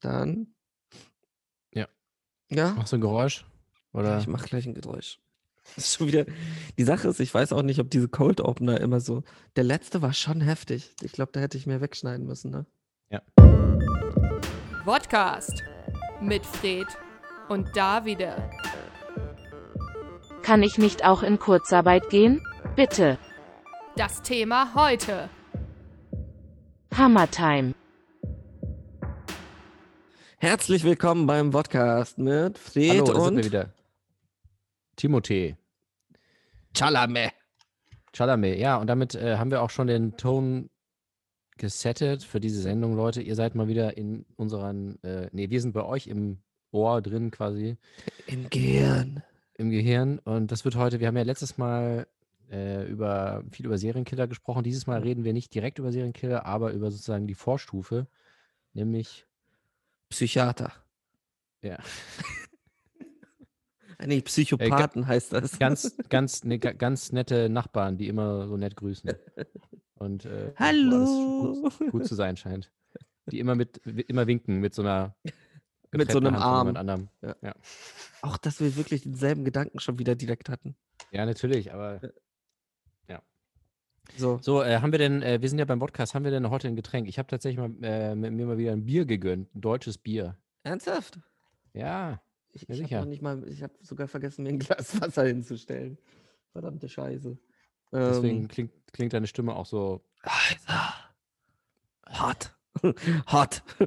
Dann. Ja. Ja? Machst du ein Geräusch? Oder? Ich mach gleich ein Geräusch. Das ist schon wieder. Die Sache ist, ich weiß auch nicht, ob diese Cold Opener immer so. Der letzte war schon heftig. Ich glaube, da hätte ich mehr wegschneiden müssen, ne? Podcast mit Fred und Davide. Kann ich nicht auch in Kurzarbeit gehen? Bitte. Das Thema heute. Hammertime. Herzlich willkommen beim Podcast mit Fred Hallo, da sind und wir wieder. Timothée. Chalame. Chalamet, ja, und damit äh, haben wir auch schon den Ton gesettet für diese Sendung, Leute. Ihr seid mal wieder in unseren, äh, nee, wir sind bei euch im Ohr drin quasi, Im Gehirn. im Gehirn. Und das wird heute, wir haben ja letztes Mal äh, über viel über Serienkiller gesprochen. Dieses Mal reden wir nicht direkt über Serienkiller, aber über sozusagen die Vorstufe, nämlich, Psychiater. ja, Ah, Nee, Psychopathen heißt das. ganz, ganz, ne, ga- ganz nette Nachbarn, die immer so nett grüßen. Und äh, Hallo. Gut, gut zu sein scheint. Die immer mit, immer winken mit so einer Mit so einem Hand Arm. jemand anderem. Auch, dass wir wirklich denselben Gedanken schon wieder direkt hatten. Ja, natürlich, aber So. so, äh, haben wir denn, äh, wir sind ja beim Podcast, haben wir denn heute ein Getränk? Ich habe tatsächlich mal, äh, mit mir mal wieder ein Bier gegönnt, ein deutsches Bier. Ernsthaft? Ja, Ich, Ja, ich habe nicht mal, ich habe sogar vergessen, mir ein Glas Wasser hinzustellen. Verdammte Scheiße. deswegen Ähm, klingt, klingt deine Stimme auch so. Alter. Hot. Hot.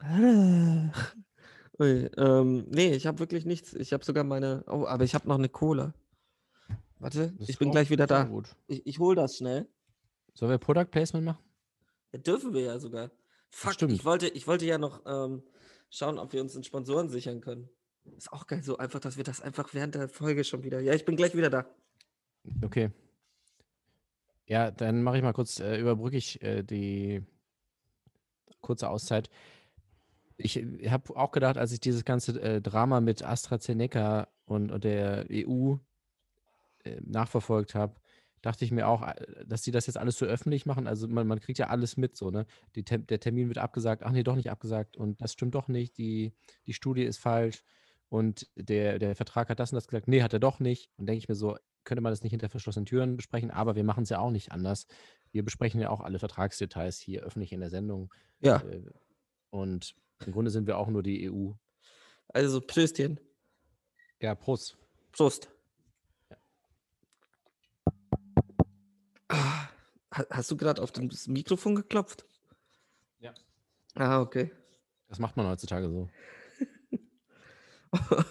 Ui, ähm, nee, ich habe wirklich nichts. Ich habe sogar meine. Oh, aber ich habe noch eine Cola. Warte, das ich bin gleich wieder da. Gut. Ich, ich hole das schnell. Sollen wir Product Placement machen? Ja, dürfen wir ja sogar. Fuck, stimmt. ich wollte, ich wollte ja noch ähm, schauen, ob wir uns einen Sponsoren sichern können. Ist auch geil, so einfach, dass wir das einfach während der Folge schon wieder. Ja, ich bin gleich wieder da. Okay. Ja, dann mache ich mal kurz, äh, überbrücke ich äh, die kurze Auszeit. Ich habe auch gedacht, als ich dieses ganze äh, Drama mit AstraZeneca und, und der EU nachverfolgt habe, dachte ich mir auch, äh, dass die das jetzt alles so öffentlich machen. Also man, man kriegt ja alles mit, so, ne? Tem der Termin wird abgesagt, ach nee, doch nicht abgesagt und das stimmt doch nicht, die, die Studie ist falsch und der, der Vertrag hat das und das gesagt, nee, hat er doch nicht. Und denke ich mir so, könnte man das nicht hinter verschlossenen Türen besprechen, aber wir machen es ja auch nicht anders. Wir besprechen ja auch alle Vertragsdetails hier öffentlich in der Sendung. Ja, Äh, Und im Grunde sind wir auch nur die EU. also Pröstchen. Ja, Prost. Prost. Hast du gerade auf das Mikrofon geklopft? Ja. Ah, okay. Das macht man heutzutage so.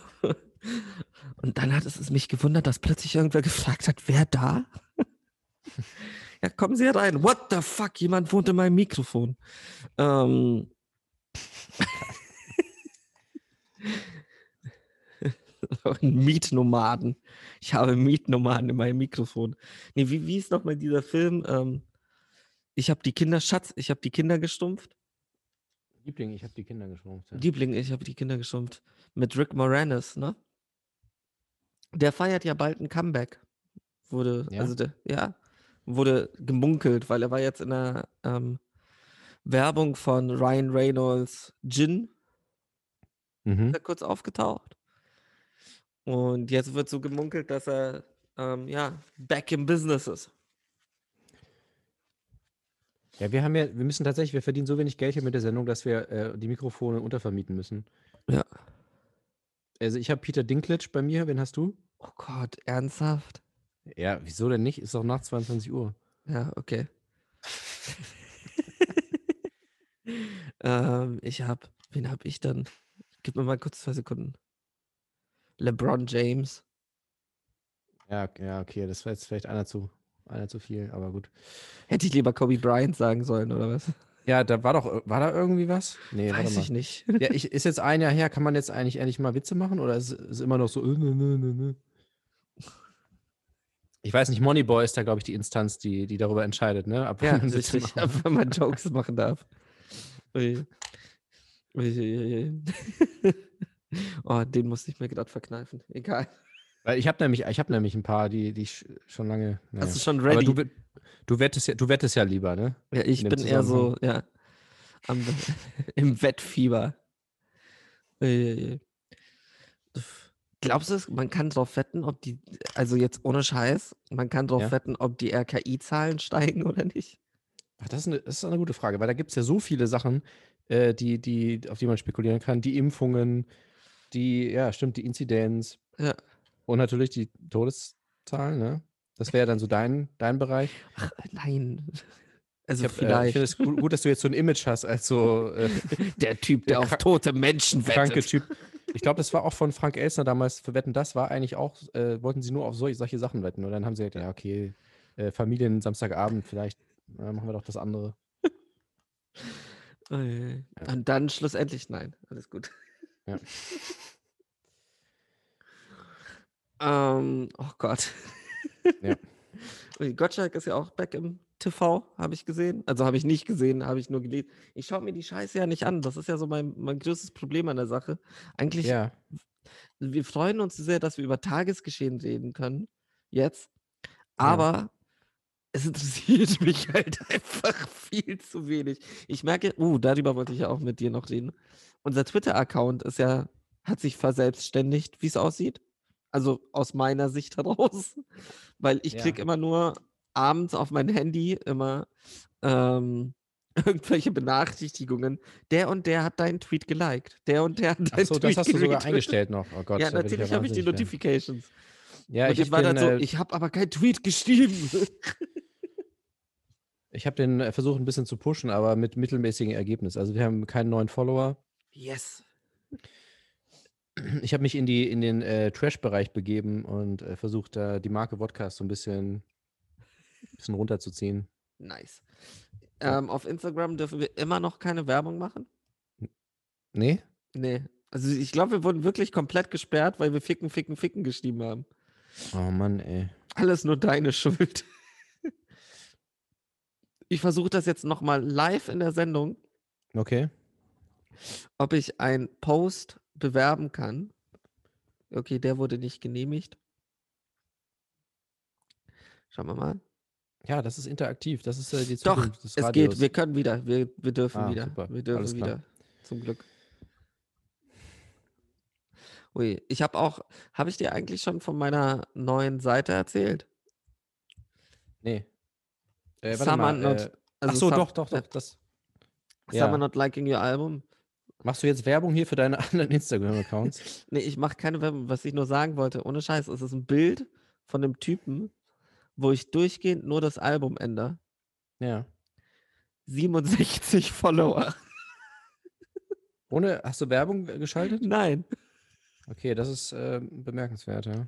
Und dann hat es mich gewundert, dass plötzlich irgendwer gefragt hat, wer da? ja, kommen Sie rein. What the fuck? Jemand wohnt in meinem Mikrofon. Ähm. Mietnomaden. Ich habe Mietnomaden in meinem Mikrofon. Nee, wie, wie ist nochmal dieser Film? Ähm, ich habe die Kinder, Schatz, ich habe die Kinder gestumpft. Liebling, ich habe die Kinder geschrumpft. Ja. Liebling, ich habe die Kinder gestumpft. Mit Rick Moranis, ne? Der feiert ja bald ein Comeback. Wurde, Ja? also der, ja, wurde gemunkelt, weil er war jetzt in der ähm, von Ryan Reynolds Gin, Mhm. ist er kurz aufgetaucht. Und jetzt wird so gemunkelt, dass er ähm, ja, back in business ist. Ja, wir haben ja, wir müssen tatsächlich, wir verdienen so wenig Geld hier mit der Sendung, dass wir äh, die Mikrofone untervermieten müssen. Ja. Also ich habe Peter Dinklage bei mir, wen hast du? Oh Gott, ernsthaft? Ja, wieso denn nicht? Ist doch nach 22 Uhr. Ja, okay. ähm, ich habe, wen habe ich dann? Gib mir mal kurz zwei Sekunden. LeBron James. Ja, ja, okay, das war jetzt vielleicht einer zu, einer zu viel, aber gut. Hätte ich lieber Kobe Bryant sagen sollen, oder was? Ja, da war doch, war da irgendwie was? Nee, Weiß ich nicht. Ja, ich, ist jetzt ein Jahr her, kann man jetzt eigentlich endlich mal Witze machen oder ist es immer noch so, äh, nö, nö, nö? Ich weiß nicht, Moneyboy ist da, glaube ich, die Instanz, die, die darüber entscheidet, ne? Ab Ja, wann man richtig. machen- Wenn man Jokes machen darf. Ui. Ui, ui, ui. Oh, den musste ich mir gerade verkneifen. Egal. Weil ich habe nämlich, ich habe nämlich ein paar, die, die ich schon lange. naja. Hast du schon Aber ready? du, wett- du wettest ja, du wettest ja lieber, ne? ja, ich bin eher so, ja. Am, Im Wettfieber. Glaubst du, man kann drauf wetten, ob die, also jetzt ohne Scheiß, man kann drauf Ja. wetten, ob die RKI-Zahlen steigen oder nicht? Ach, das ist eine, das ist eine gute Frage, weil da gibt es ja so viele Sachen, äh, die, die, auf die man spekulieren kann. Die Impfungen, die, ja, stimmt, die Inzidenz Ja. und natürlich die Todeszahlen, ne? Das wäre dann so dein, dein Bereich. Ach, nein. Also Ich, hab, äh, ich vielleicht finde es gut, gut, dass du jetzt so ein Image hast als so äh, der Typ, der der auf tote Menschen kranke wettet. Typ. Ich glaube, das war auch von Frank Elsner damals für Wetten, das war eigentlich auch, äh, wollten sie nur auf solche, solche Sachen wetten. Und dann haben sie gesagt, ja, okay, äh, Familien Samstagabend, vielleicht äh, machen wir doch das andere. Oh je. Und dann schlussendlich nein. Alles gut. Ja. ähm, oh Gott. Ja. Gottschalk ist ja auch back im TV, habe ich gesehen. Also habe ich nicht gesehen, habe ich nur gelesen. Ich schaue mir die Scheiße ja nicht an. Das ist ja so mein, mein größtes Problem an der Sache. Eigentlich, Ja, wir freuen uns sehr, dass wir über Tagesgeschehen reden können. Jetzt. Aber es interessiert mich halt einfach viel zu wenig. Ich merke, uh, darüber wollte ich ja auch mit dir noch reden. Unser Twitter-Account ist ja, hat sich verselbstständigt, wie es aussieht. Also aus meiner Sicht heraus. Weil ich Ja. krieg immer nur abends auf mein Handy immer ähm, irgendwelche Benachrichtigungen. Der und der hat deinen Tweet geliked. Der und der hat deinen Ach so, das Tweet hast du sogar eingestellt noch. Oh Gott, Ja, natürlich habe ich die. Notifications. Ja, und ich, ich, war den, dann so, äh, ich habe aber keinen Tweet geschrieben. Ich habe den äh, versucht ein bisschen zu pushen, aber mit mittelmäßigem Ergebnis. Also wir haben keinen neuen Follower. yes. Ich habe mich in, die, in den äh, Trash-Bereich begeben und äh, versucht, da die Marke Podcast so ein bisschen, bisschen runterzuziehen. Nice. Ähm, auf Instagram dürfen wir immer noch keine Werbung machen? Nee? Nee. Also ich glaube, wir wurden wirklich komplett gesperrt, weil wir Ficken, Ficken, Ficken geschrieben haben. Oh Mann, ey. Alles nur deine Schuld. Ich versuche das jetzt nochmal live in der Sendung, Okay. ob ich einen Post bewerben kann. Okay, der wurde nicht genehmigt. Schauen wir mal. Ja, das ist interaktiv. Das ist äh, die Doch, Zukunft des es geht. Wir können wieder. Wir, wir dürfen Ah, wieder. super. Wir dürfen Alles klar. wieder. Zum Glück. Ui, ich habe auch, habe ich dir eigentlich schon von meiner neuen Seite erzählt? Nee. Äh, Summer mal. not, Äh, also ach so, Sum- doch, doch, äh, doch. Das, Summer ja. Not Liking Your Album. Machst du jetzt Werbung hier für deine anderen Instagram-Accounts? Nee, ich mache keine Werbung. Was ich nur sagen wollte, ohne Scheiß, es ist ein Bild von einem Typen, wo ich durchgehend nur das Album ändere. ja. 67 Follower. Ohne, hast du Werbung geschaltet? Nein. Okay, das ist äh, bemerkenswert, ja.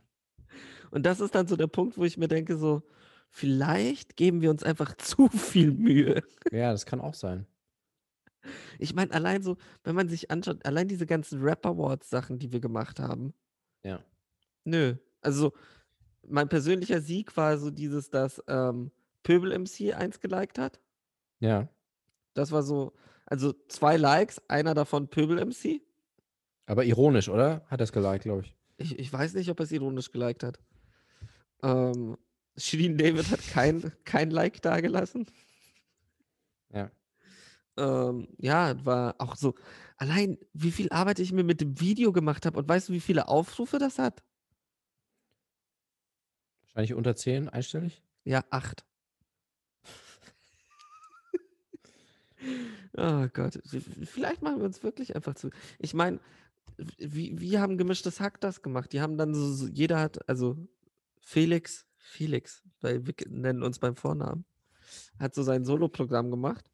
Und das ist dann so der Punkt, wo ich mir denke, so, vielleicht geben wir uns einfach zu viel Mühe. Ja, das kann auch sein. Ich meine, allein so, wenn man sich anschaut, allein diese ganzen Rap Awards Sachen, die wir gemacht haben, Ja. nö. Also, mein persönlicher Sieg war so dieses, dass ähm, Pöbel MC eins geliked hat. Ja. Das war so, also zwei Likes, einer davon Pöbel MC. Aber ironisch, oder? Hat er es geliked, glaube ich. Ich, ich weiß nicht, ob er es ironisch geliked hat. Ähm, Shirin David hat kein, kein Like dagelassen. Ja. Ähm, ja, war auch so, allein wie viel Arbeit ich mir mit dem Video gemacht habe und weißt du, wie viele Aufrufe das hat? Wahrscheinlich unter 10 einstellig. Ja, acht. oh Gott, vielleicht machen wir uns wirklich einfach zu. Ich meine, wie, wie haben gemischtes Hack das gemacht? Die haben dann so, so jeder hat, also Felix, Felix, weil wir nennen uns beim Vornamen, hat so sein Soloprogramm gemacht.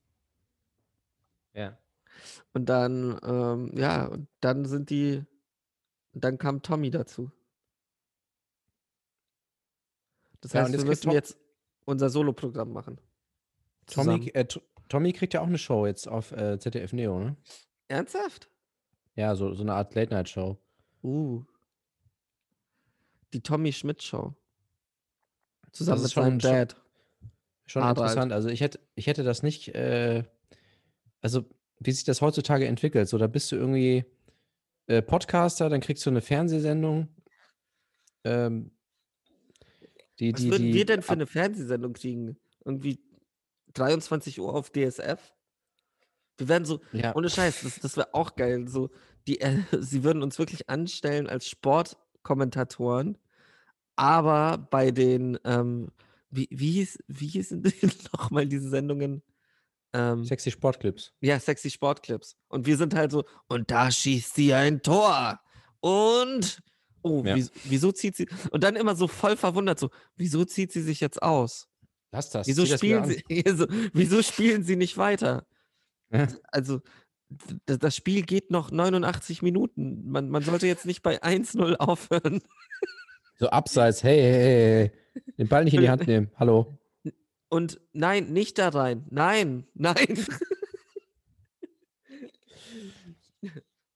Ja. Und dann, ähm, ja, und dann sind die, dann kam Tommy dazu. Das Ja, heißt, wir müssen Tom- jetzt unser Soloprogramm machen. Tommy, äh, Tommy kriegt ja auch eine Show jetzt auf äh, ZDF Neo, ne? Ernsthaft? Ja, so, so eine Art Late-Night-Show. Uh. Die Tommy Schmidt Show. Zusammen mit schon- seinem schon- Dad. Schon Harald. interessant. Also ich hätte, ich hätte das nicht, äh, also wie sich das heutzutage entwickelt. So, da bist du irgendwie äh, Podcaster, dann kriegst du eine Fernsehsendung. Ähm, die, Was die, würden die, wir denn für eine Fernsehsendung kriegen? Irgendwie 23 Uhr auf DSF? Wir werden so, Ja. ohne Scheiß, das, das wäre auch geil. So, die, äh, sie würden uns wirklich anstellen als Sportkommentatoren, aber bei den, ähm, wie, wie, hieß, wie hießen die nochmal diese Sendungen? Ähm, Sexy Sportclips. ja, sexy Sportclips. Und wir sind halt so, und da schießt sie ein Tor. Und, oh, Ja. wieso, wieso zieht sie, und dann immer so voll verwundert, so, wieso zieht sie sich jetzt aus? Lass das. Wieso das spielen, an. sie, also, wieso spielen sie nicht weiter? Ja. Also, das Spiel geht noch 89 Minuten. Man, man sollte jetzt nicht bei 1-0 aufhören. So abseits, hey, hey, hey, hey. Den Ball nicht in die Hand nehmen. Hallo. Und nein, nicht da rein. Nein, nein.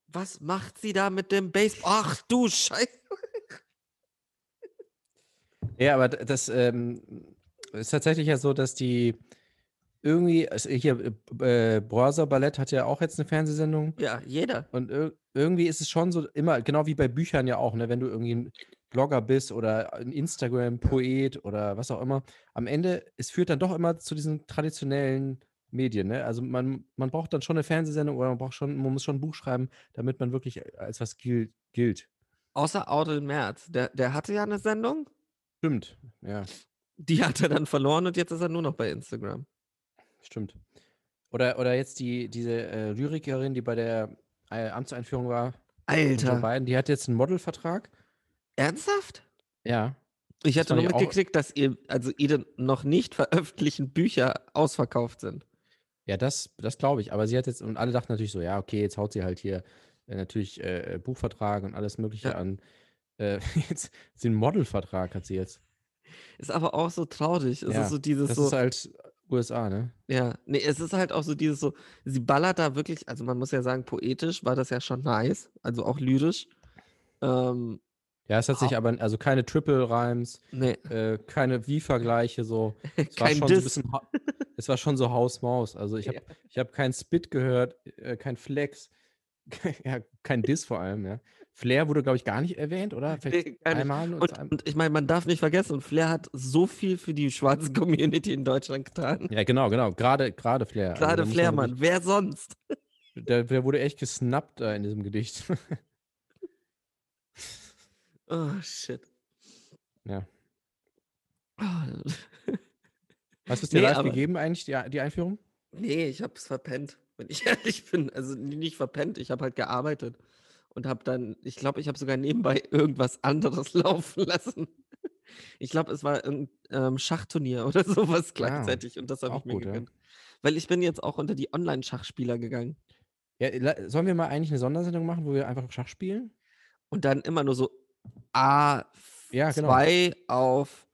Was macht sie da mit dem Baseball? Ach du Scheiße. Ja, aber das ähm, ist tatsächlich ja so, dass die irgendwie, also hier, äh, Browser Ballett hat ja auch jetzt eine Fernsehsendung Ja, jeder. und ir irgendwie ist es schon so immer, genau wie bei Büchern ja auch, ne, wenn du irgendwie ein Blogger bist oder ein Instagram-Poet oder was auch immer, am Ende, es führt dann doch immer zu diesen traditionellen Medien, ne? Also man, man braucht dann schon eine Fernsehsendung oder man braucht schon, man muss schon ein Buch schreiben, damit man wirklich als was gilt. gilt. Außer Audel Merz. Der, der hatte ja eine Sendung. Stimmt, ja. Die hat er dann verloren und jetzt ist er nur noch bei Instagram. Stimmt. Oder, oder jetzt die, diese äh, Lyrikerin, die bei der äh, Amtseinführung war, Alter. Biden, die hat jetzt einen Modelvertrag. Ernsthaft? Ja. Ich hatte nur mitgekriegt, dass ihr, also ihre noch nicht veröffentlichten Bücher ausverkauft sind. Ja, das, das glaube ich. Aber sie hat jetzt, und alle dachten natürlich so, ja, okay, jetzt haut sie halt hier äh, natürlich äh, Buchvertrag und alles Mögliche Ja. an. Äh, jetzt den Modelvertrag hat sie jetzt. Ist aber auch so traurig. Es Ja, ist so dieses Das so. ist halt USA, ne? Ja, nee, es ist halt auch so dieses so, sie ballert da wirklich, also man muss ja sagen, poetisch war das ja schon nice, also auch lyrisch. Ähm, Ja, es hat sich aber, also keine Triple Rhymes, nee, äh, keine Wie-Vergleiche so. Es war kein schon so ein bisschen, es war schon so Haus-Maus. Also ich habe Ja. ich hab keinen Spit gehört, äh, kein Flex, ja, kein Diss vor allem, ja. Flair wurde, glaube ich, gar nicht erwähnt, oder? Vielleicht Nee, einmal Und, ein- und ich meine, man darf nicht vergessen, und Flair hat so viel für die schwarze Community in Deutschland getan. Ja, genau, genau. Gerade, gerade Flair. Also Gerade muss Flair, man Mann. Wer sonst? Der, der wurde echt gesnappt da in diesem Gedicht. Oh, shit. ja. Oh, Hast du es dir Nee, live aber- gegeben, eigentlich, die, die Einführung? nee, ich hab's verpennt, wenn ich ehrlich bin. Also nicht verpennt, ich habe halt gearbeitet und habe dann, ich glaube, ich habe sogar nebenbei irgendwas anderes laufen lassen. Ich glaube, es war ein ähm, Schachturnier oder sowas gleichzeitig und das habe ich mir gut, ja. gegönnt. Weil ich bin jetzt auch unter die Online-Schachspieler gegangen Ja, sollen wir mal eigentlich eine Sondersendung machen, wo wir einfach Schach spielen? und dann immer nur so A2 Ja, genau. auf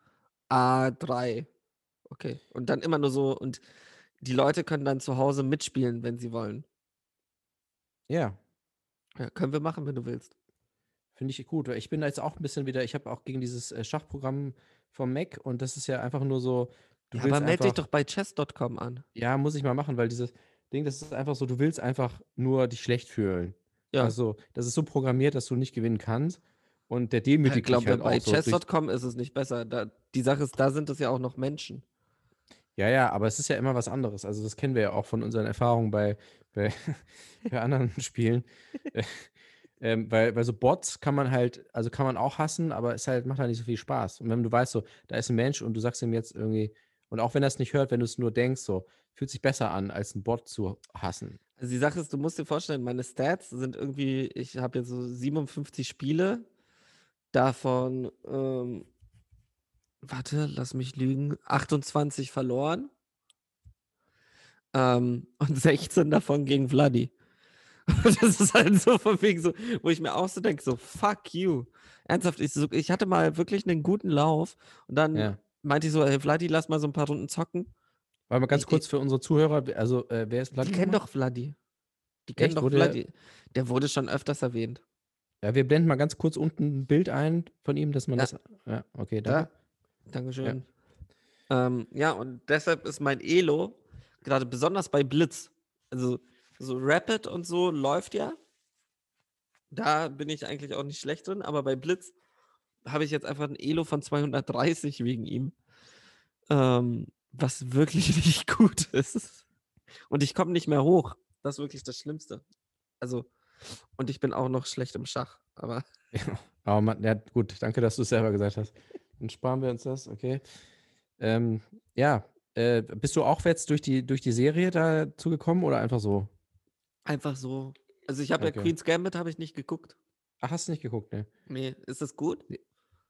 A3. Okay. Und dann immer nur so und die Leute können dann zu Hause mitspielen, wenn sie wollen. Ja, Ja, können wir machen, wenn du willst. finde ich gut. Ich bin da jetzt auch ein bisschen wieder, ich habe auch gegen dieses äh, Schachprogramm vom Mac und das ist ja einfach nur so, du Ja, willst aber melde dich doch bei chess.com an. ja, muss ich mal machen, weil dieses Ding, das ist einfach so, du willst einfach nur dich schlecht fühlen. Ja. Also, das ist so programmiert, dass du nicht gewinnen kannst und der ich demütigt dich glaube, halt bei chess.com ist es nicht besser. Da, die Sache ist, da sind es ja auch noch Menschen. Ja, ja, aber es ist ja immer was anderes. Also das kennen wir ja auch von unseren Erfahrungen bei, bei, bei anderen Spielen. Äh, ähm, weil, weil so Bots kann man halt, also kann man auch hassen, aber es halt, macht halt nicht so viel Spaß. Und wenn du weißt, so, da ist ein Mensch und du sagst ihm jetzt irgendwie, und auch wenn er es nicht hört, wenn du es nur denkst, so, fühlt sich besser an, als einen Bot zu hassen. Also die Sache ist, du musst dir vorstellen, meine Stats sind irgendwie, ich habe jetzt so 57 Spiele, davon, ähm, warte, lass mich lügen, 28 verloren ähm, und 16 davon gegen Vladi. Das ist halt so von wegen so, wo ich mir auch so denke, so fuck you. Ernsthaft, ich, so, ich hatte mal wirklich einen guten Lauf und dann Ja. meinte ich so, hey Vladi, lass mal so ein paar Runden zocken. Weil mal ganz Ich- kurz für unsere Zuhörer, also äh, wer ist Die Vladimir? kennen doch Vladi. Die kennen Echt? doch Wurde Vladi. Der wurde schon öfters erwähnt. Ja, wir blenden mal ganz kurz unten ein Bild ein von ihm, dass man Ja. das. Ja, okay, Da. danke. Dankeschön. Ja. Ähm, ja, und deshalb ist mein Elo gerade besonders bei Blitz. Also so Rapid und so läuft ja. Da bin ich eigentlich auch nicht schlecht drin, aber bei Blitz habe ich jetzt einfach ein Elo von 230 wegen ihm. Ähm, was wirklich nicht gut ist. Und ich komme nicht mehr hoch. Das ist wirklich das Schlimmste. Also, und ich bin auch noch schlecht im Schach, aber Ja, aber man, ja, gut, danke, dass du es selber gesagt hast. Dann sparen wir uns das, okay. Ähm, ja, äh, bist du auch jetzt durch die, durch die Serie dazu gekommen oder einfach so? einfach so. Also ich habe ja Okay. Queen's Gambit habe ich nicht geguckt. Ach, hast du nicht geguckt, ne? Nee, ist das gut?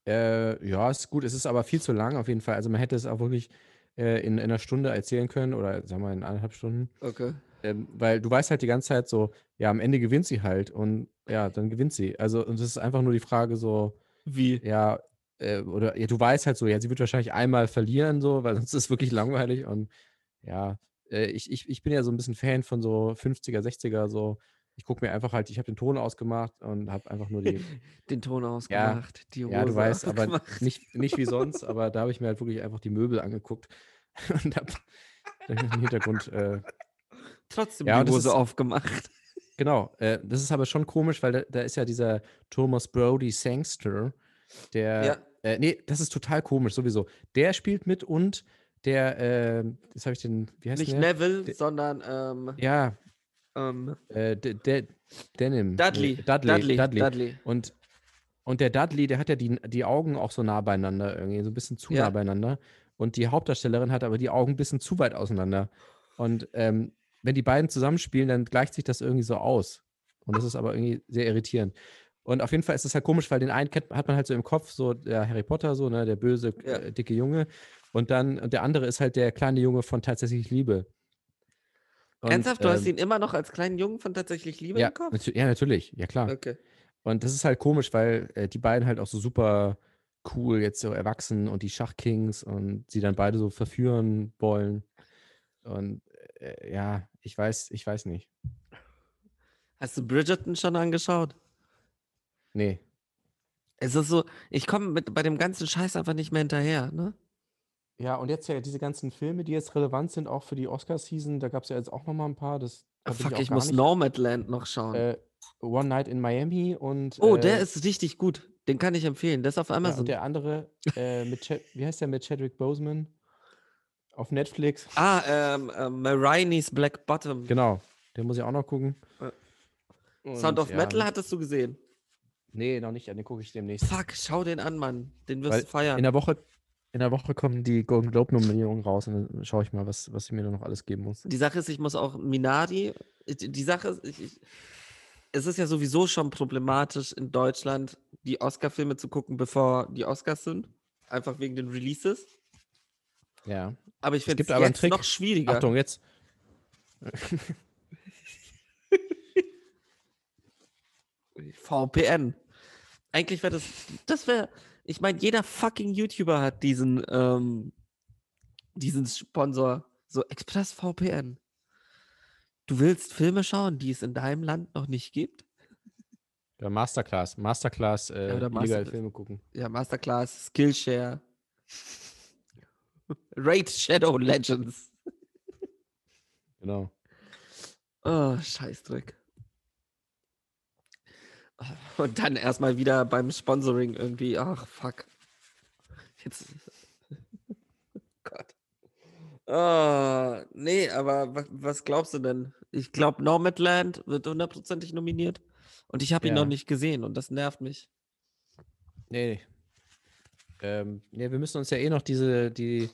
Äh, ja, ist gut. Es ist aber viel zu lang auf jeden Fall. Also man hätte es auch wirklich äh, in, in einer Stunde erzählen können oder sagen wir in eineinhalb Stunden. Okay. Ähm, weil du weißt halt die ganze Zeit so, ja, am Ende gewinnt sie halt und ja, dann gewinnt sie. Also, und es ist einfach nur die Frage so, Wie? ja, äh, oder ja, du weißt halt so, ja, sie wird wahrscheinlich einmal verlieren, so, weil sonst ist es wirklich langweilig und ja, äh, ich, ich, ich bin ja so ein bisschen Fan von so 50er, 60er, so. Ich gucke mir einfach halt, ich habe den Ton ausgemacht und habe einfach nur die, Den Ton ausgemacht, die Hose ja, du weißt, aber nicht, nicht wie sonst, aber da habe ich mir halt wirklich einfach die Möbel angeguckt und habe im Hintergrund, äh, Trotzdem Ja, die Hose ist- aufgemacht. genau, äh, das ist aber schon komisch, weil da, da ist ja dieser Thomas Brody Sangster, der, Ja. äh, nee, das ist total komisch sowieso. Der spielt mit und der, äh, das habe ich den, wie heißt Nicht der? Neville, De- sondern ähm, Ja, ähm, äh, De, De, Denim. Dudley. Nee, Dudley. Dudley. Dudley. Dudley. Und, und der Dudley, der hat ja die, die Augen auch so nah beieinander, irgendwie, so ein bisschen zu Ja. nah beieinander. Und die Hauptdarstellerin hat aber die Augen ein bisschen zu weit auseinander. Und ähm, wenn die beiden zusammenspielen, dann gleicht sich das irgendwie so aus. Und das ist aber irgendwie sehr irritierend. Und auf jeden Fall ist es halt komisch, weil den einen kennt, hat man halt so im Kopf, so der Harry Potter, so, ne, der böse, Ja. äh, dicke Junge. Und dann, und der andere ist halt der kleine Junge von tatsächlich Liebe. Und, Ernsthaft, du hast ähm, ihn immer noch als kleinen Jungen von tatsächlich Liebe ja, im Kopf? ja, natürlich, ja klar. Okay. Und das ist halt komisch, weil äh, die beiden halt auch so super cool jetzt so erwachsen und die Schachkings und sie dann beide so verführen wollen. Und äh, ja, ich weiß, ich weiß nicht. Hast du Bridgerton schon angeschaut? Nee. Es ist so, ich komme bei dem ganzen Scheiß einfach nicht mehr hinterher, ne? Ja, und jetzt ja diese ganzen Filme, die jetzt relevant sind, auch für die Oscar-Season, da gab es ja jetzt auch nochmal ein paar. Das Ah, fuck, ich gar muss nicht- Nomadland noch schauen. Äh, One Night in Miami und. oh, äh, der ist richtig gut. Den kann ich empfehlen. Der ist auf Ja, Amazon. und der andere, äh, mit Chad, wie heißt der mit Chadwick Boseman? Auf Netflix. ah, ähm, ähm, Marini's Black Bottom. Genau, den muss ich auch noch gucken. Und Sound of ja, Metal hattest du gesehen. Nee, noch nicht, den gucke ich demnächst. Fuck, schau den an, Mann. Den wirst Weil du feiern. In der Woche, in der Woche kommen die Golden Globe Nominierungen raus und dann schaue ich mal, was, was ich mir da noch alles geben muss. Die Sache ist, ich muss auch Minari. Die die Sache ist, ich, ich, es ist ja sowieso schon problematisch in Deutschland, die Oscar-Filme zu gucken, bevor die Oscars sind. Einfach wegen den Releases. Ja. Aber ich finde gibt es jetzt Trick. noch schwieriger. Achtung, jetzt. VPN. Eigentlich wäre das, das wäre, ich meine, jeder fucking YouTuber hat diesen, ähm, diesen Sponsor, so Express VPN. Du willst Filme schauen, die es in deinem Land noch nicht gibt? Ja, Masterclass. Masterclass, äh, Ja, oder Masterclass. Filme gucken. Ja, Masterclass, Skillshare. Raid Shadow Legends. Genau. Oh, Scheißdreck. Und dann erstmal wieder beim Sponsoring irgendwie, ach fuck. Jetzt. Gott. Oh, nee, aber was, was glaubst du denn? Ich glaube, Nomadland wird hundertprozentig nominiert. Und ich habe ihn Ja. noch nicht gesehen und das nervt mich. Nee. Ähm, nee, wir müssen uns ja eh noch diese, die,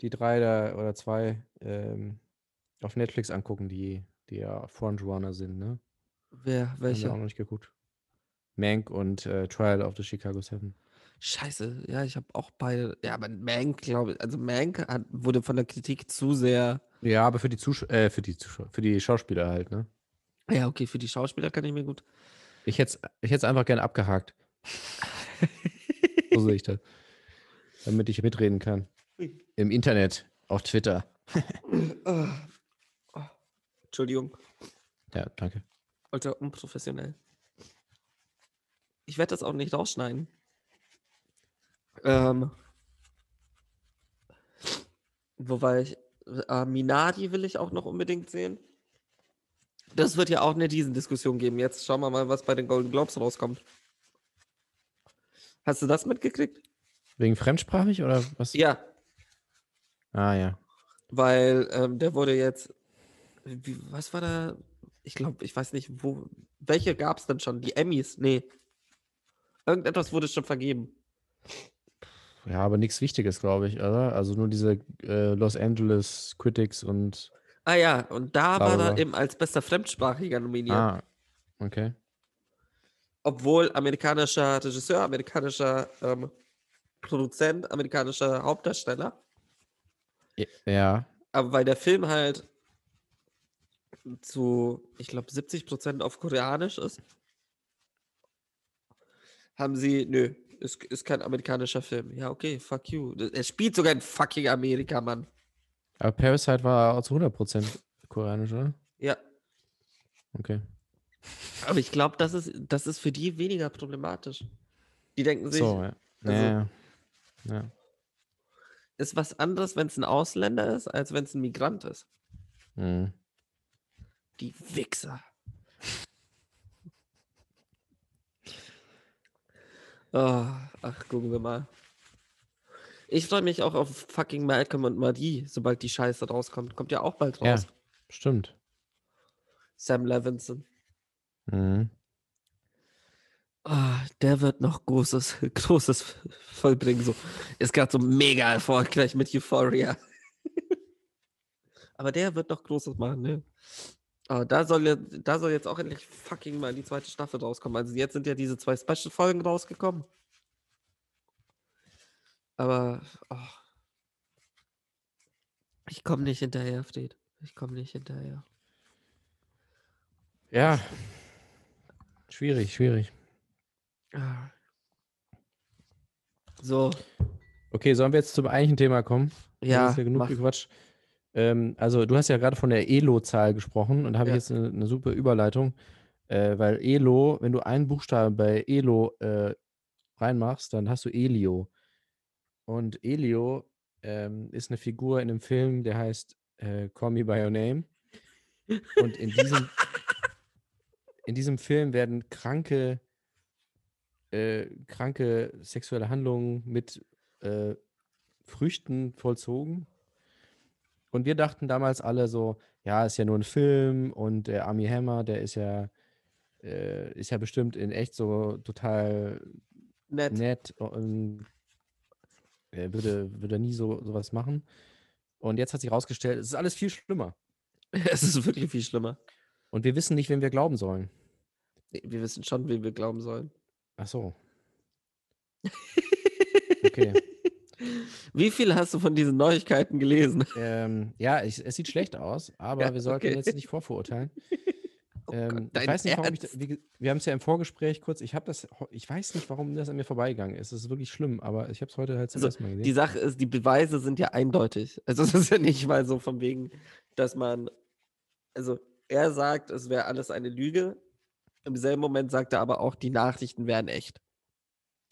die drei da oder zwei ähm, auf Netflix angucken, die, die ja Frontrunner sind, ne? Wer, Haben wir welche? auch noch nicht geguckt. Mank und äh, Trial of the Chicago Seven. Scheiße, ja, ich habe auch beide. Ja, aber Mank, glaube ich, also Mank hat, wurde von der Kritik zu sehr. Ja, aber für die Zuschauer, äh, für die Zuschauer, für die Schauspieler halt, ne? Ja, okay, für die Schauspieler kann ich mir gut. Ich hätte ich hätt's einfach gerne abgehakt. so sehe ich das. Damit ich mitreden kann. Im Internet, auf Twitter. Entschuldigung, Ja, danke. ultra unprofessionell. Ich werde das auch nicht rausschneiden. Ähm. Wo war ich? Äh, Minari will ich auch noch unbedingt sehen. Das wird ja auch eine Riesendiskussion geben. Jetzt schauen wir mal, was bei den Golden Globes rauskommt. Hast du das mitgekriegt? Wegen fremdsprachig oder was? Ja, Ah, ja. weil ähm, der wurde jetzt wie, was war da? Ich glaube, ich weiß nicht, wo. Welche gab es denn schon? Die Emmys? Nee. Irgendetwas wurde schon vergeben. Ja, aber nichts Wichtiges, glaube ich, oder? Also nur diese äh, Los Angeles Critics und. Ah ja, und da war er eben als bester Fremdsprachiger nominiert. Ah, okay. Obwohl amerikanischer Regisseur, amerikanischer ähm, Produzent, amerikanischer Hauptdarsteller. Ja, Aber weil der Film halt zu, ich glaube, 70% auf Koreanisch ist, haben sie, nö, ist, ist kein amerikanischer Film. Ja, okay, fuck you. Er spielt sogar in fucking Amerika, Mann. aber Parasite war auch zu 100% koreanisch, oder? Ja, Okay. Aber ich glaube, das ist, das ist für die weniger problematisch. Die denken sich, So, ja. also- ja. ja. ist was anderes, wenn es ein Ausländer ist, als wenn es ein Migrant ist. Mhm. Die Wichser. Oh, ach, gucken wir mal. Ich freue mich auch auf fucking Malcolm und Marie, sobald die Scheiße rauskommt. Kommt ja auch bald Ja. raus. Stimmt. Sam Levinson. Mhm. Ah, der wird noch Großes, Großes vollbringen. So. Ist gerade so mega erfolgreich mit Euphoria. Aber der wird noch Großes machen, ne? Aber da soll, da soll jetzt auch endlich fucking mal die zweite Staffel rauskommen. Also jetzt sind ja diese zwei Special-Folgen rausgekommen. Aber oh. ich komme nicht hinterher, steht. Ich komme nicht hinterher. Ja. Schwierig, schwierig. Ah. So, Okay, sollen wir jetzt zum eigentlichen Thema kommen? Ja, jetzt ja genug mach. gequatscht. Ähm, also, du hast ja gerade von der Elo-Zahl gesprochen und da habe Ja. ich jetzt eine, eine super Überleitung, äh, weil Elo, wenn du einen Buchstaben bei Elo äh, reinmachst, dann hast du Elio. Und Elio ähm, ist eine Figur in einem Film, der heißt äh, Call Me By Your Name. Und in diesem, in diesem Film werden kranke, äh, kranke sexuelle Handlungen mit äh, Früchten vollzogen. Und wir dachten damals alle so, ja, ist ja nur ein Film und der Army Hammer, der ist ja, äh, ist ja bestimmt in echt so total Nett. nett und er würde, würde nie so sowas machen. Und jetzt hat sich herausgestellt, es ist alles viel schlimmer. Es ist wirklich viel schlimmer. Und wir wissen nicht, wem wir glauben sollen. Nee, Wir wissen schon, wem wir glauben sollen. Ach so. Okay. Wie viel hast du von diesen Neuigkeiten gelesen? ähm, ja, ich, es sieht schlecht aus, aber Ja, wir sollten okay. jetzt nicht vorverurteilen. Oh ähm, Gott, ich weiß nicht, warum ich, Ernst? wie, wir haben es ja im Vorgespräch kurz, ich habe das, ich weiß nicht, warum das an mir vorbeigegangen ist. Das ist wirklich schlimm, aber ich habe es heute halt zum Also, ersten Mal gesehen. Die Sache ist, die Beweise sind ja eindeutig. Also es ist ja nicht mal so von wegen, dass man, also er sagt, es wäre alles eine Lüge. Im selben Moment sagt er aber auch, die Nachrichten wären echt.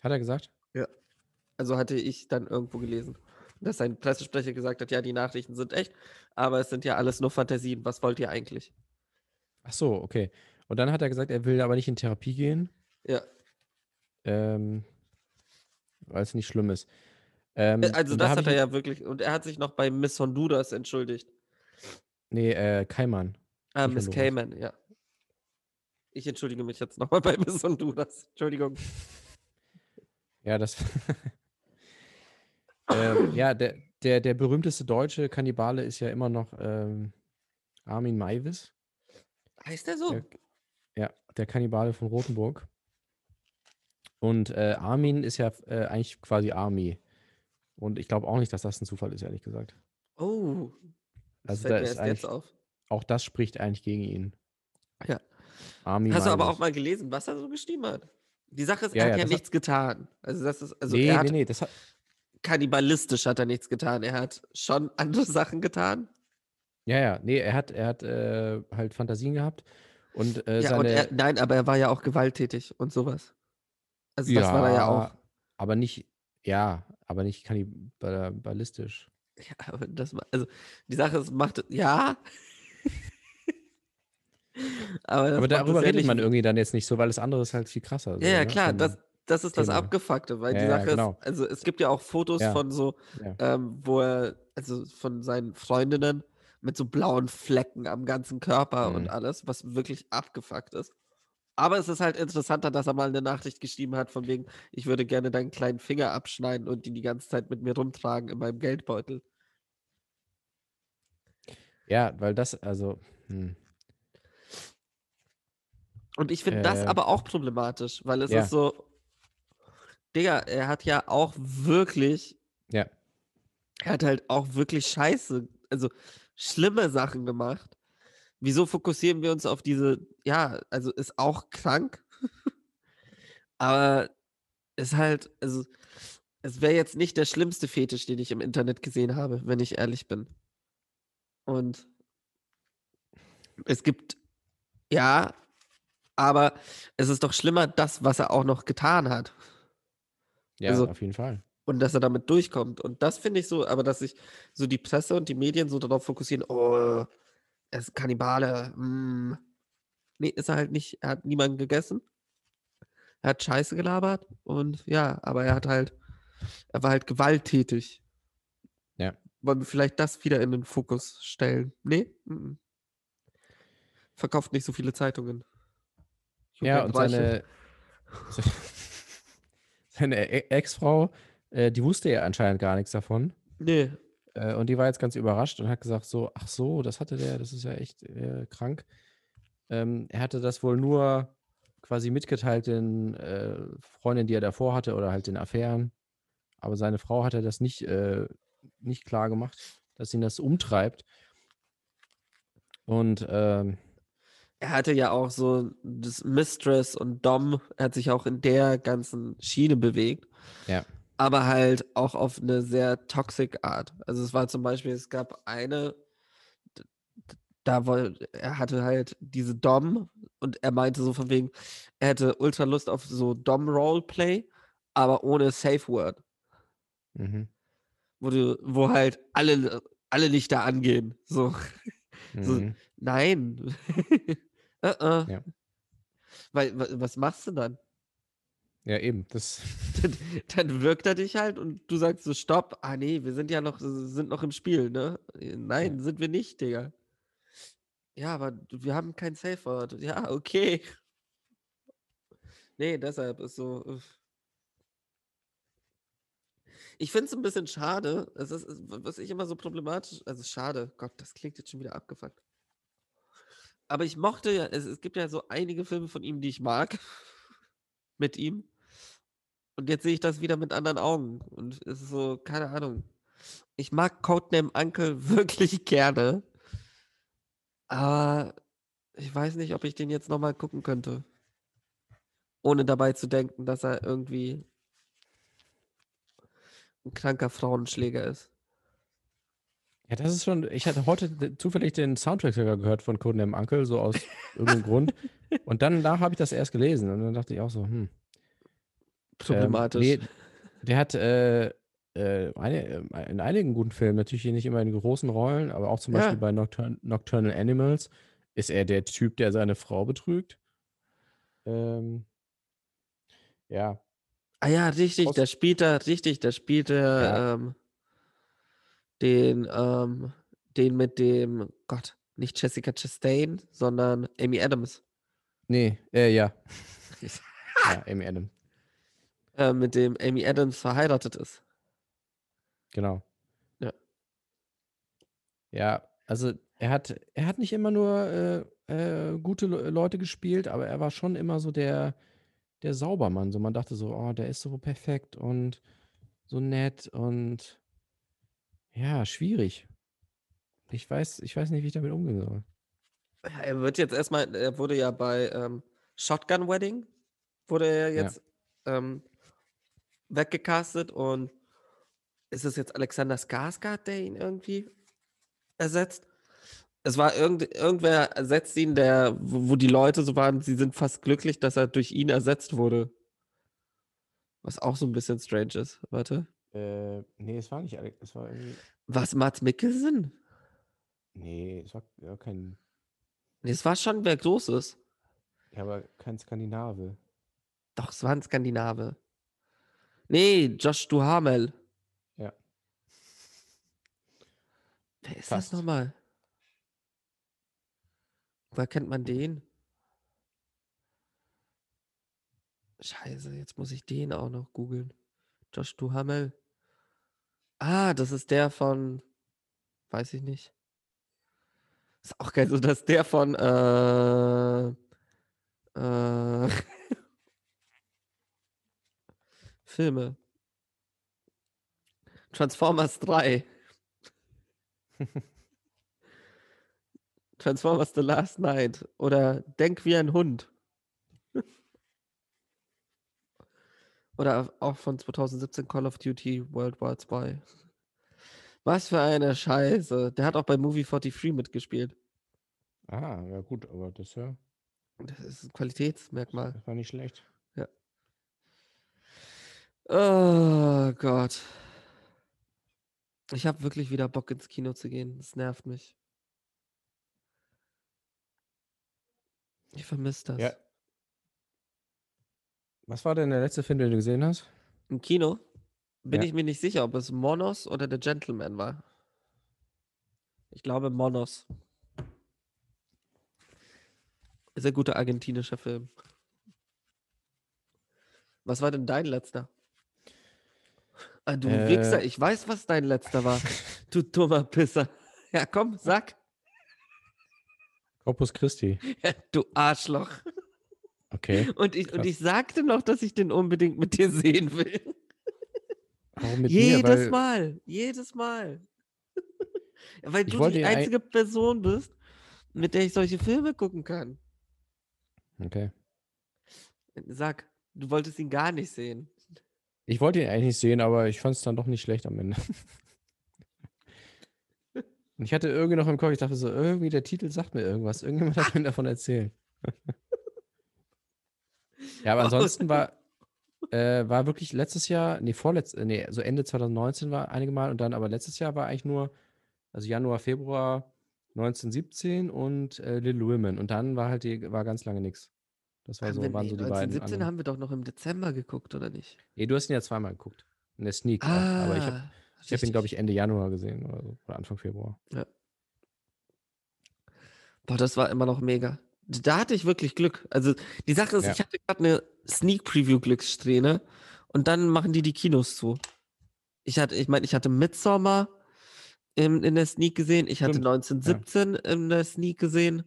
Hat er gesagt? Also hatte ich dann irgendwo gelesen, dass sein Pressesprecher gesagt hat, ja, die Nachrichten sind echt, aber es sind ja alles nur Fantasien. Was wollt ihr eigentlich? Ach so, okay. Und dann hat er gesagt, er will aber nicht in Therapie gehen, Ja, ähm, weil es nicht schlimm ist. Ähm, Äh, also und da das hab hat er ja wirklich, und er hat sich noch bei Miss Honduras entschuldigt. Nee, äh, Keimann. Ah, Miss. Cayman, ja. Ich entschuldige mich jetzt nochmal bei Miss Honduras. Entschuldigung. Ja, das. ähm, ja, der, der, der berühmteste deutsche Kannibale ist ja immer noch ähm, Armin Maivis. Heißt der so? Der, ja, der Kannibale von Rothenburg. Und äh, Armin ist ja äh, eigentlich quasi Army. Und ich glaube auch nicht, dass das ein Zufall ist, ehrlich gesagt. Oh. Das Also fällt da mir ist erst jetzt auf. Auch das spricht eigentlich gegen ihn. Ja. Army Hast du aber auch mal gelesen, was er so geschrieben hat? Die Sache ist, Ja, er ja, hat ja hat- nichts getan. Also das ist, also nee, er hat nee, nee, das hat, kannibalistisch hat er nichts getan. Er hat schon andere Sachen getan. ja, ja, nee, er hat, er hat äh, halt Fantasien gehabt und äh, ja, und seine, er, nein, aber er war ja auch gewalttätig und sowas. Also das war er ja auch. Aber nicht, ja, aber nicht kannibalistisch. Ja, aber das war, also die Sache ist, macht, ja. Aber Aber darüber ja redet man irgendwie dann jetzt nicht so, weil das andere ist halt viel krasser. so, Ja, ja, ne, klar, das, das ist das Thema. Abgefuckte, weil Ja, die ja, Sache genau. ist, also es gibt ja auch Fotos Ja. von so, Ja. ähm, wo er, also von seinen Freundinnen, mit so blauen Flecken am ganzen Körper und Mhm. alles, was wirklich abgefuckt ist. Aber es ist halt interessanter, dass er mal eine Nachricht geschrieben hat, von wegen, ich würde gerne deinen kleinen Finger abschneiden und ihn die ganze Zeit mit mir rumtragen in meinem Geldbeutel. Ja, weil das, also, hm. Und ich finde das Äh, aber auch problematisch, weil es ja. ist so, Digga, er hat ja auch wirklich, Ja. er hat halt auch wirklich scheiße, also schlimme Sachen gemacht. Wieso fokussieren wir uns auf diese, ja, also ist auch krank, aber ist halt, also es wäre jetzt nicht der schlimmste Fetisch, den ich im Internet gesehen habe, wenn ich ehrlich bin. Und es gibt, ja, aber es ist doch schlimmer, das, was er auch noch getan hat. Ja, Also- auf jeden Fall. Und dass er damit durchkommt. Und das finde ich so, aber dass sich so die Presse und die Medien so darauf fokussieren, oh, er ist Kannibale. Mm. Nee, ist er halt nicht. Er hat niemanden gegessen. Er hat Scheiße gelabert und ja, aber er hat halt, er war halt gewalttätig. Ja. Wollen wir vielleicht das wieder in den Fokus stellen? Nee? Mm-mm. Verkauft nicht so viele Zeitungen. Ja, und seine, seine E- Ex-Frau, äh, die wusste ja anscheinend gar nichts davon. Nee. Äh, und die war jetzt ganz überrascht und hat gesagt: So, ach so, das hatte der, das ist ja echt äh, krank. Ähm, er hatte das wohl nur quasi mitgeteilt den äh, Freundinnen, die er davor hatte oder halt den Affären. Aber seine Frau hat er das nicht, äh, nicht klar gemacht, dass ihn das umtreibt. Und ähm, er hatte ja auch so das Mistress und Dom, er hat sich auch in der ganzen Schiene bewegt. Ja. Aber halt auch auf eine sehr toxic Art. Also es war zum Beispiel, es gab eine, da wollte, er hatte halt diese Dom und er meinte so von wegen, er hätte ultra Lust auf so Dom-Roleplay, aber ohne Safe Word. mhm, Wo du, wo halt alle, alle Lichter angehen. So. So, mhm. Nein. äh, äh. Ja. Weil, wa- was machst du dann? ja, eben. Das, dann? Dann wirkt er dich halt und du sagst so, stopp. Ah nee, wir sind ja noch, sind noch im Spiel, ne? Nein, sind wir nicht, Digga. Ja, aber wir haben kein Safe Word. Ja, okay. Nee, deshalb ist so. Ich finde es ein bisschen schade. Es ist, was ich immer so problematisch, also schade, Gott, das klingt jetzt schon wieder abgefuckt. Aber ich mochte ja, es, es gibt ja so einige Filme von ihm, die ich mag. mit ihm. Und jetzt sehe ich das wieder mit anderen Augen. Und es ist so, keine Ahnung. Ich mag Codename Uncle wirklich gerne. Aber ich weiß nicht, ob ich den jetzt nochmal gucken könnte. Ohne dabei zu denken, dass er irgendwie ein kranker Frauenschläger ist. Ja, das ist schon. Ich hatte heute zufällig den Soundtrack sogar gehört von Codename Uncle, so aus irgendeinem Grund. Und dann da habe ich das erst gelesen und dann dachte ich auch so, hm. Problematisch. Ähm, nee, der hat äh, äh, eine, äh, in einigen guten Filmen, natürlich hier nicht immer in großen Rollen, aber auch zum Ja. Beispiel bei Nocturn Nocturnal Animals ist er der Typ, der seine Frau betrügt. Ähm, ja, Ah ja, richtig, Aus- der spielt da, richtig, der spielt da, Ja. ähm, den, ähm, den mit dem, Gott, nicht Jessica Chastain, sondern Amy Adams. nee, äh, ja. ja, Amy Adam, Äh, mit dem Amy Adams verheiratet ist. genau. Ja. Ja, also er hat, er hat nicht immer nur äh, äh, gute Le Leute gespielt, aber er war schon immer so der, der Saubermann. So man dachte so, oh, der ist so perfekt und so nett und ja, schwierig. Ich weiß, ich weiß nicht, wie ich damit umgehen soll. Ja, er wird jetzt erstmal, er wurde ja bei ähm, Shotgun Wedding, wurde er Ja. jetzt ähm, weggecastet und ist es jetzt Alexander Skarsgård, der ihn irgendwie ersetzt? Es war irgend, irgendwer ersetzt ihn, der, wo, wo die Leute so waren, sie sind fast glücklich, dass er durch ihn ersetzt wurde. Was auch so ein bisschen strange ist. Warte. Äh, nee, es war nicht, Alex- es war irgendwie, Was, Mats Mikkelsen? nee, es war ja, kein, Nee, es war schon wer Großes. ja, aber kein Skandinave. Doch, es war ein Skandinave. Nee, Josh Duhamel. Ja. Wer ist Fast. das nochmal? Woher kennt man den? Scheiße, jetzt muss ich den auch noch googeln. Josh Duhamel. Ah, das ist der von. Weiß ich nicht. Ist auch geil, so dass der von. Äh, äh, Filme. Transformers 3. Transformers The Last Night. Oder Denk wie ein Hund. Oder auch von 2017 Call of Duty World War 2. Was für eine Scheiße. Der hat auch bei Movie 43 mitgespielt. Ah, ja gut, aber das ja, Das ist ein Qualitätsmerkmal. das war nicht schlecht. Oh Gott. Ich habe wirklich wieder Bock ins Kino zu gehen. Das nervt mich. Ich vermisse das. Ja. Was war denn der letzte Film, den du gesehen hast? Im Kino bin Ja. ich mir nicht sicher, ob es Monos oder The Gentleman war. Ich glaube Monos. Sehr guter argentinischer Film. Was war denn dein letzter? Ah, du Äh. Wichser, ich weiß, was dein letzter war. du dummer Pisser. Ja, komm, sag. Corpus Christi. du Arschloch. Okay. Und ich, und ich sagte noch, dass ich den unbedingt mit dir sehen will. Warum mit jedes mir? Weil, Mal, jedes Mal. Weil du die einzige Person bist, mit der ich solche Filme gucken kann. Okay. Sag, du wolltest ihn gar nicht sehen. Ich wollte ihn eigentlich nicht sehen, aber ich fand es dann doch nicht schlecht am Ende. Und ich hatte irgendwie noch im Kopf, ich dachte so, irgendwie der Titel sagt mir irgendwas. Irgendjemand hat mir davon erzählt. Ja, aber ansonsten war, äh, war wirklich letztes Jahr, nee, vorletztes, nee, so Ende 2019 war einige Mal und dann aber letztes Jahr war eigentlich nur, also Januar, Februar 1917 und äh, Little Women. Und dann war halt die, war ganz lange nichts. Das war Haben so, wir, waren nee, so die beiden. 1917 anderen. haben wir doch noch im Dezember geguckt, oder nicht? Nee, du hast ihn ja zweimal geguckt. In der Sneak. auch. Aber ich habe Ah, ich hab ihn, glaube ich, Ende Januar gesehen oder, so, oder Anfang Februar. Boah, das war immer noch mega. Da hatte ich wirklich Glück. Also die Sache ist, Ja. ich hatte gerade eine Sneak Preview Glückssträhne und dann machen die die Kinos zu. Ich hatte, ich meine, ich hatte Midsommar in, in der Sneak gesehen. Ich hatte Stimmt, 1917 in der Sneak gesehen.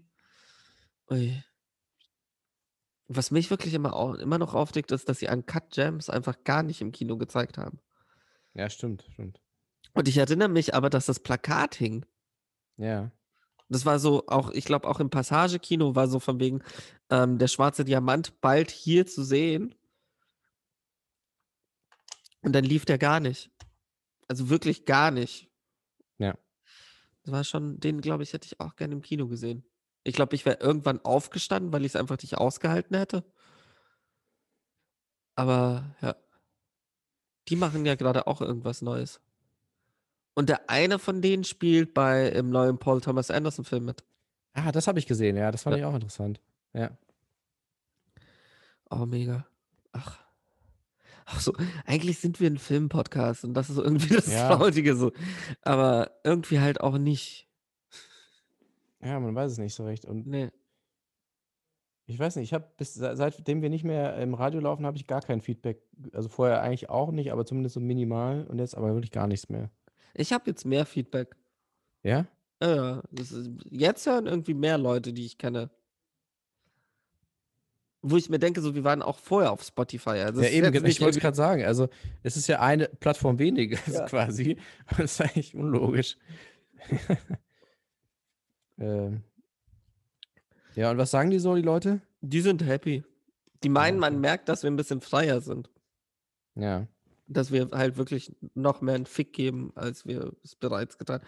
Ui. Was mich wirklich immer, au- immer noch aufregt, ist, dass sie Uncut Gems einfach gar nicht im Kino gezeigt haben. Ja, stimmt, stimmt. Und ich erinnere mich aber, dass das Plakat hing. Ja. Das war so, auch, ich glaube, auch im Passagekino war so von wegen, ähm, der schwarze Diamant bald hier zu sehen. Und dann lief der gar nicht. Also wirklich gar nicht. Ja. Das war schon, den, glaube ich, hätte ich auch gerne im Kino gesehen. Ich glaube, ich wäre irgendwann aufgestanden, weil ich es einfach nicht ausgehalten hätte. Aber ja. Die machen ja gerade auch irgendwas Neues. Und der eine von denen spielt bei im neuen Paul Thomas Anderson Film mit. Ah, das habe ich gesehen, ja, das fand Ja. ich auch interessant. Ja. Oh, mega. Ach. Ach so, eigentlich sind wir ein Filmpodcast und das ist irgendwie das Ja. Traurige so. Aber irgendwie halt auch nicht. Ja, man weiß es nicht so recht. Und Nee. ich weiß nicht, ich habe bis se- seitdem wir nicht mehr im Radio laufen, habe ich gar kein Feedback. Also vorher eigentlich auch nicht, aber zumindest so minimal und jetzt aber wirklich gar nichts mehr. Ich habe jetzt mehr Feedback. Ja? Ja, Ja, ist, jetzt hören irgendwie mehr Leute, die ich kenne. Wo ich mir denke, so, wir waren auch vorher auf Spotify. Also ja, eben, jetzt gen- ich wollte es gerade sagen. Also, es ist ja eine Plattform weniger Ja. quasi. Das ist eigentlich unlogisch. ähm. Ja, und was sagen die so, die Leute? Die sind happy. Die meinen, man merkt, dass wir ein bisschen freier sind. Ja. Dass wir halt wirklich noch mehr einen Fick geben, als wir es bereits getan haben.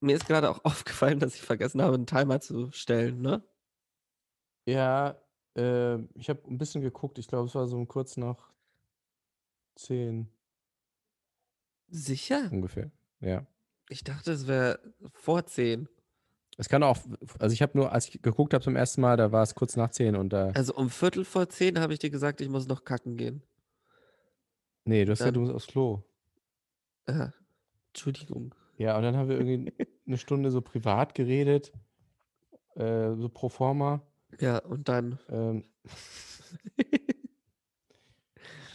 Mir ist gerade auch aufgefallen, dass ich vergessen habe, einen Timer zu stellen, ne? Ja, äh, ich habe ein bisschen geguckt. Ich glaube, es war so um kurz nach 10 Sicher? ungefähr. Ja. Ich dachte, es wäre vor 10. Es kann auch, also ich habe nur, als ich geguckt habe zum ersten Mal, da war es kurz nach 10 und da, Also um Viertel vor 10 habe ich dir gesagt, ich muss noch kacken gehen. Nee, du hast gesagt, du musst aufs Klo. Äh, Entschuldigung. Ja, und dann haben wir irgendwie eine Stunde so privat geredet äh, so pro forma. Ja, und dann. Ähm,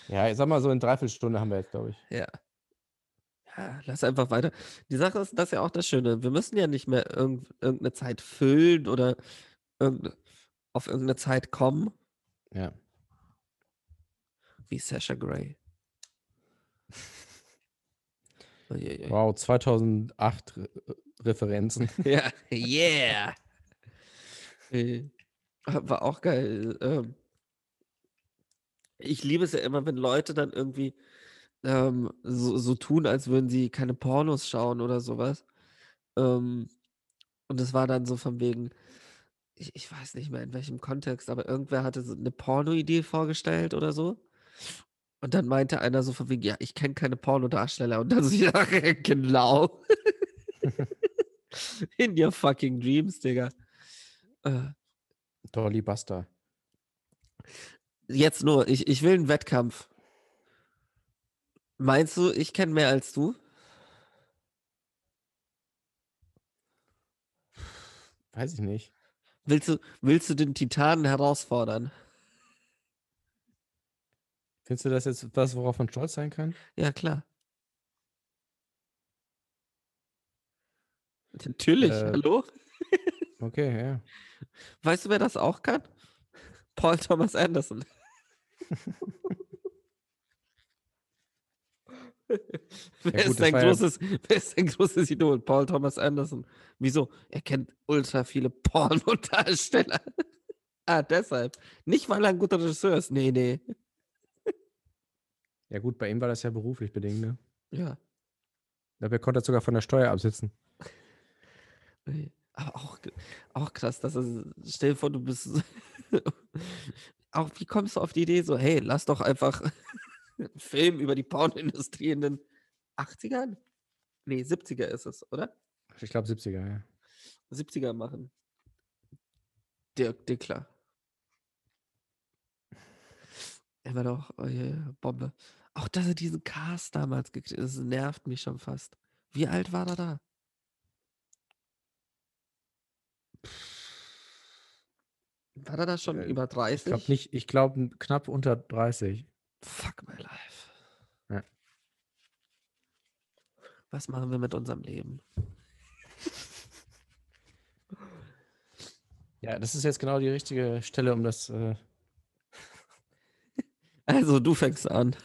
ja, ich sag mal so in dreiviertel Stunde haben wir jetzt, glaube ich. Ja. Ja, lass einfach weiter. Die Sache ist, das ist ja auch das Schöne. Wir müssen ja nicht mehr irgend, irgendeine Zeit füllen oder irgende, auf irgendeine Zeit kommen, Ja. wie Sasha Grey. Wow, 2008 Re Referenzen. Ja, yeah. Äh, War auch geil. Ähm, ich liebe es ja immer, wenn Leute dann irgendwie ähm, so, so tun, als würden sie keine Pornos schauen oder sowas. Ähm, und es war dann so von wegen, ich, ich weiß nicht mehr in welchem Kontext, aber irgendwer hatte so eine Porno-Idee vorgestellt oder so. Und dann meinte einer so von wegen, ja, ich kenne keine Pornodarsteller. Und dann so, ja, genau. In your fucking dreams, Digga. Äh, Dolly Buster. jetzt nur, ich, ich will einen Wettkampf. Meinst du, ich kenne mehr als du? Weiß ich nicht. Willst du, willst du den Titanen herausfordern? Findest du das jetzt was, worauf man stolz sein kann? Ja, klar. Natürlich, Äh, hallo? Okay, ja. Weißt du, wer das auch kann? Paul Thomas Anderson. wer, gut, ist dein war ja- großes, wer ist dein großes Idol? Paul Thomas Anderson. Wieso? Er kennt ultra viele Pornodarsteller. ah, deshalb. Nicht, weil er ein guter Regisseur ist. Nee, nee. Ja gut, bei ihm war das ja beruflich bedingt, ne? Ja. Er konnte das sogar von der Steuer absitzen. Aber auch, auch krass, dass es, stell dir vor, du bist. auch wie kommst du auf die Idee, so, hey, lass doch einfach einen Film über die Pornoindustrie in den 80ern? Nee, 70er ist es, oder? Ich glaube 70er, ja. 70er machen. Dirk Dickler. Er war doch oh ja, Bombe. Auch dass er diesen Cast damals gekriegt hat, das nervt mich schon fast. Wie alt war er da? War er da schon Äh, über Ich 30? glaube nicht, ich glaube knapp unter 30. Fuck my life. Ja. Was machen wir mit unserem Leben? Ja, das ist jetzt genau die richtige Stelle, um das. Äh, Also, du fängst an.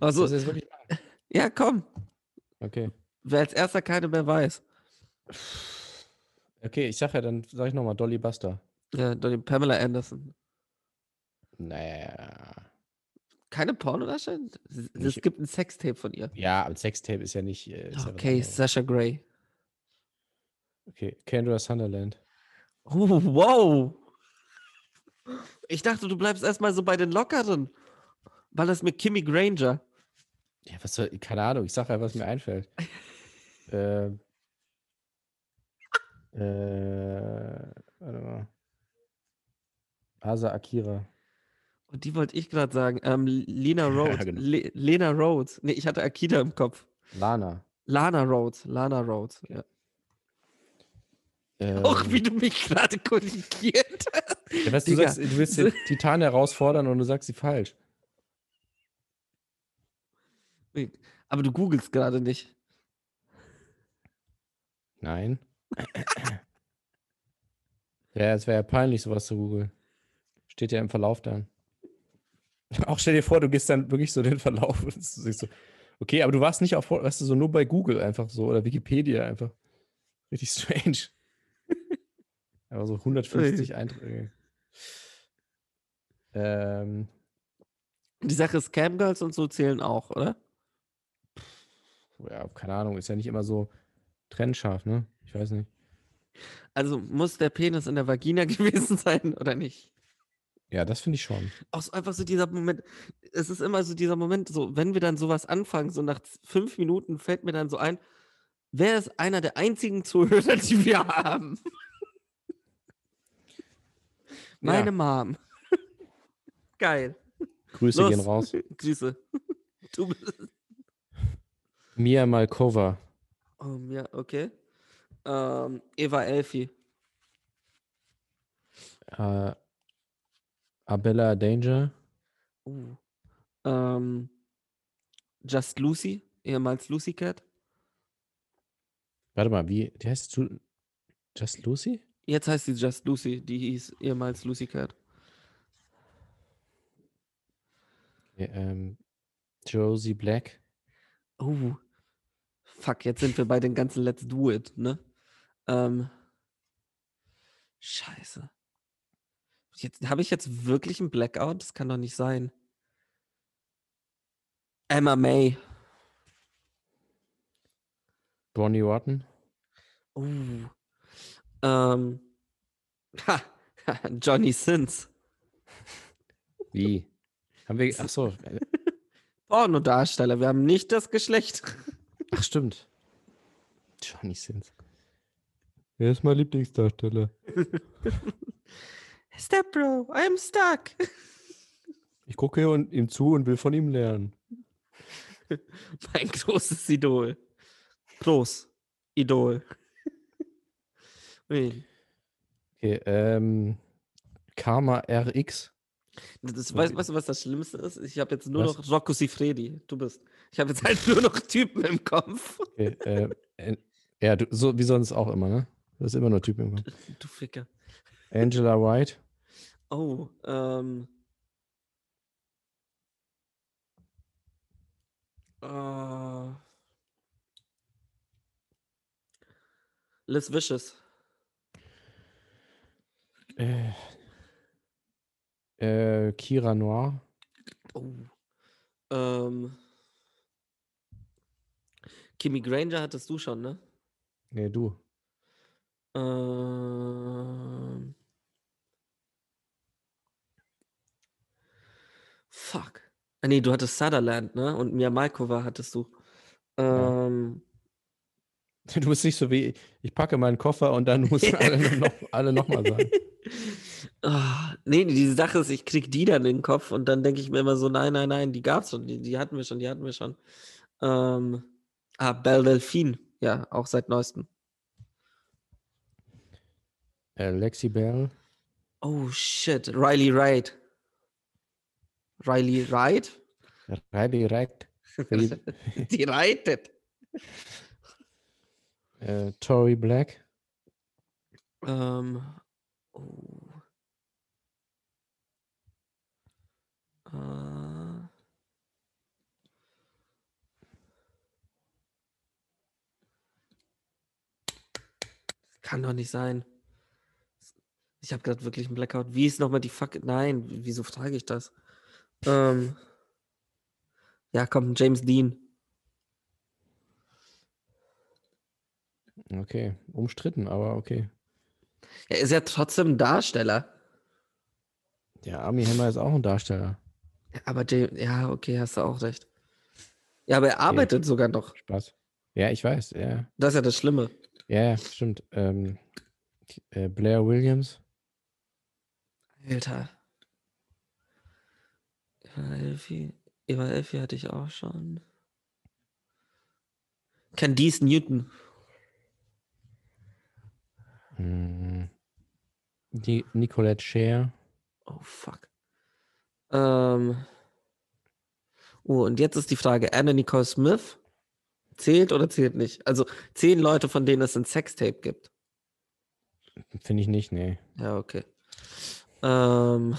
Also, das jetzt wirklich ja, komm. Okay. Wer als erster keine mehr weiß. Okay, ich sag ja, dann sage ich nochmal Dolly Buster. Ja, dann Pamela Anderson. Naja. Keine Pornodarstellerin? Es gibt ein Sextape von ihr. Ja, aber Sextape ist ja nicht. Äh, ist ja Okay, anderes. Sasha Grey. Okay, Kendra Sunderland. Oh, wow. Ich dachte, du bleibst erstmal so bei den Lockeren. Weil das mit Kimmy Granger. Ja, was soll, keine Ahnung, ich sag ja, was mir einfällt. äh, äh, warte mal. Asa Akira. Und die wollte ich gerade sagen. Ähm, Lena Rhodes. genau. Le Lena Rhodes. Nee, ich hatte Akita im Kopf. Lana. Lana Rhodes. Lana Rhodes. Ja. Ähm, Auch wie du mich gerade korrigiert hast. ja, weißt, du, sagst, du willst den Titan herausfordern und du sagst sie falsch. Aber du googelst gerade nicht. Nein. ja, es wäre ja peinlich, sowas zu googeln. Steht ja im Verlauf dann. Auch stell dir vor, du gehst dann wirklich so den Verlauf und siehst so, okay, aber du warst nicht auf, weißt du, so nur bei Google einfach so oder Wikipedia einfach. Richtig strange. aber so 150 Einträge. Ähm, Die Sache ist, Camgirls und so zählen auch, oder? Ja, keine Ahnung, ist ja nicht immer so trennscharf, ne? Ich weiß nicht. Also muss der Penis in der Vagina gewesen sein oder nicht? Ja, das finde ich schon. Auch so einfach so dieser Moment, es ist immer so dieser Moment, so wenn wir dann sowas anfangen, so nach fünf Minuten fällt mir dann so ein, wer ist einer der einzigen Zuhörer, die wir haben? Meine Ja. Mom. Geil. Grüße Los. gehen raus. Grüße. Du bist. Mia Malkova. Um, ja, okay. Ähm, Eva Elfi. Äh, Abella Danger. Uh. Ähm, Just Lucy, ehemals Lucy Cat. Warte mal, wie, die heißt Ju- Just Lucy? Jetzt heißt sie Just Lucy, die hieß ehemals Lucy Cat. Okay, ähm, Josie Black. Oh. Fuck, jetzt sind wir bei den ganzen Let's Do It, ne? Ähm. Scheiße. Jetzt habe ich jetzt wirklich einen Blackout? Das kann doch nicht sein. Emma May. Bonnie Rotten. Oh. Ähm. Ha, Johnny Sins. Wie? Haben wir, ach so, Pornodarsteller. Wir haben nicht das Geschlecht. Ach stimmt. Johnny Sins. Wer ist mein Lieblingsdarsteller? Step Bro, I'm stuck. Ich gucke ihm zu und will von ihm lernen. Mein großes Idol. Groß. Idol. Okay, ähm, Karma RX. Das, weißt, weißt du, was das Schlimmste ist? Ich habe jetzt nur Was? noch Rocco Sifredi. Du bist. Ich habe jetzt halt nur noch Typen im Kopf. Okay, äh, äh, ja, du, so wie sonst auch immer, ne? Du hast immer nur Typen im Kopf. Du Ficker. Angela White. Oh, ähm. Äh, Liz Vicious. Äh, äh, Kira Noir. Oh. Ähm. Kimmy Granger hattest du schon, ne? Nee, du. Ähm. Fuck. Ah, nee, du hattest Sutherland, ne? Und Mia Malkova hattest du. Ja. Ähm. Du bist nicht so wie, ich packe meinen Koffer und dann müssen alle noch, alle noch mal sagen. Ah, nee, die Sache ist, ich krieg die dann in den Kopf und dann denke ich mir immer so, nein, nein, nein, die gab's schon, die, die hatten wir schon, die hatten wir schon. Ähm, ah, Belle Delphine, ja, auch seit neuestem. Lexi Bell. Oh shit, Riley Wright. Riley Wright? Riley Wright. Die, reitet. äh, Tori Black. Ähm, oh. Äh. Kann doch nicht sein. Ich habe gerade wirklich einen Blackout. Wie ist nochmal die Fuck? Nein, wieso frage ich das? Ähm, ja, komm, James Dean. Okay, umstritten, aber okay. Er ist ja trotzdem ein Darsteller. Der Army Hammer ist auch ein Darsteller. Aber James, ja, okay, hast du auch recht. Ja, aber er arbeitet sogar noch. Spaß. Ja, ich weiß. Ja, Das ist ja das Schlimme. Ja, stimmt. Ähm, äh, Blair Williams. Alter. Eva Elfi. Eva Elfi hatte ich auch schon. Candice Newton. Hm. Die Nicolette Share. Oh, fuck. Ähm. Oh, und jetzt ist die Frage: Anna Nicole Smith zählt oder zählt nicht? Also zehn Leute, von denen es ein Sextape gibt. Finde ich nicht, nee. Ja, okay. Ähm.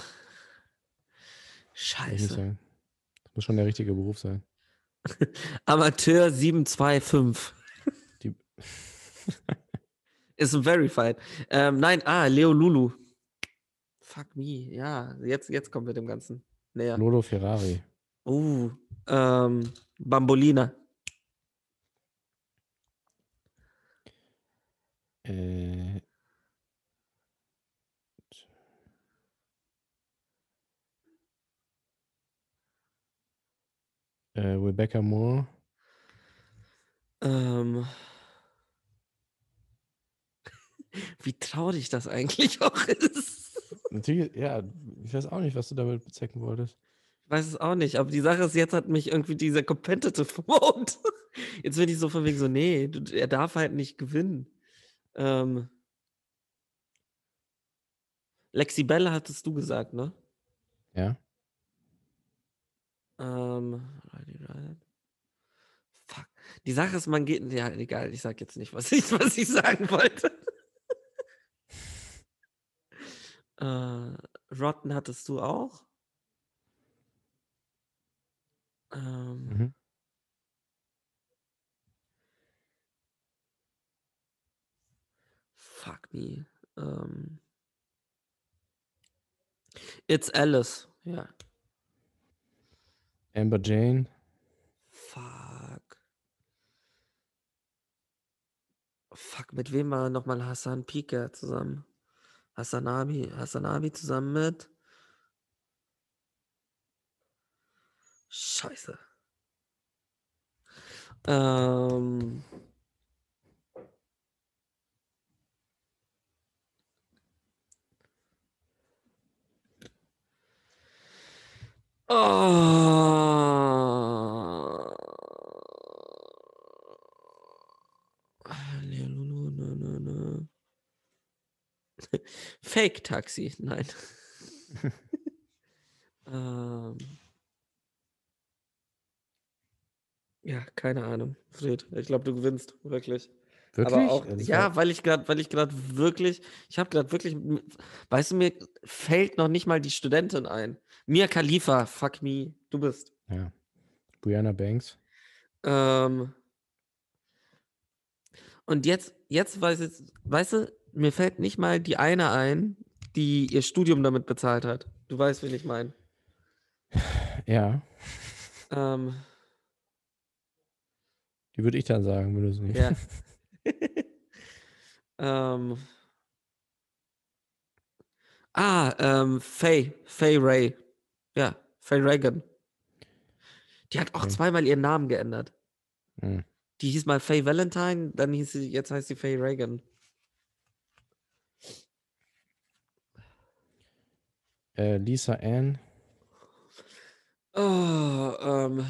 Scheiße. Das muss schon der richtige Beruf sein. Amateur 725. Die, Ist verified. Ähm, nein, ah, Leo Lulu. Fuck me. Ja, jetzt, jetzt kommen wir dem Ganzen näher. Lolo Ferrari. Uh, ähm, Bambolina. Äh, äh, Rebecca Moore. Ähm, wie traurig das eigentlich auch ist. Natürlich, ja, ich weiß auch nicht, was du damit bezwecken wolltest. weiß es auch nicht, aber die Sache ist, jetzt hat mich irgendwie dieser Competitive Mode. Jetzt bin ich so von wegen so, nee, er darf halt nicht gewinnen. Ähm, Lexi Bell hattest du gesagt, ne? Ja. Ähm, fuck. Die Sache ist, man geht. Ja, egal, ich sag jetzt nicht, was ich, was ich sagen wollte. äh, Rotten hattest du auch? Ähm, Mhm. Fuck me. Ähm, It's Alice. Ja. Amber Jane. Fuck. Fuck, mit wem war nochmal Hassan Pika zusammen? Hassanabi, Hassanabi zusammen mit? Scheiße. Ähm. Oh. Lulu, nö, nö, nö. Fake Taxi, nein. ähm. Ja, keine Ahnung, Fred. Ich glaube, du gewinnst, wirklich. Wirklich? Aber auch, Das ja, weil ich gerade, weil ich gerade wirklich, ich habe gerade wirklich, weißt du, mir fällt noch nicht mal die Studentin ein. Mia Khalifa, fuck me, du bist. ja. Brianna Banks. Ähm, und jetzt, jetzt weiß ich, weißt du, mir fällt nicht mal die eine ein, die ihr Studium damit bezahlt hat. Du weißt, wen ich meine. Ja. Ähm, Die würde ich dann sagen, wenn du es nicht. ja. ähm, ah, ähm, Faye, Faye Ray. Ja, Faye Reagan. Die hat auch Okay. zweimal ihren Namen geändert. Hm. Die hieß mal Faye Valentine, dann hieß sie, jetzt heißt sie Faye Reagan. Äh, Lisa Ann. Oh, ähm.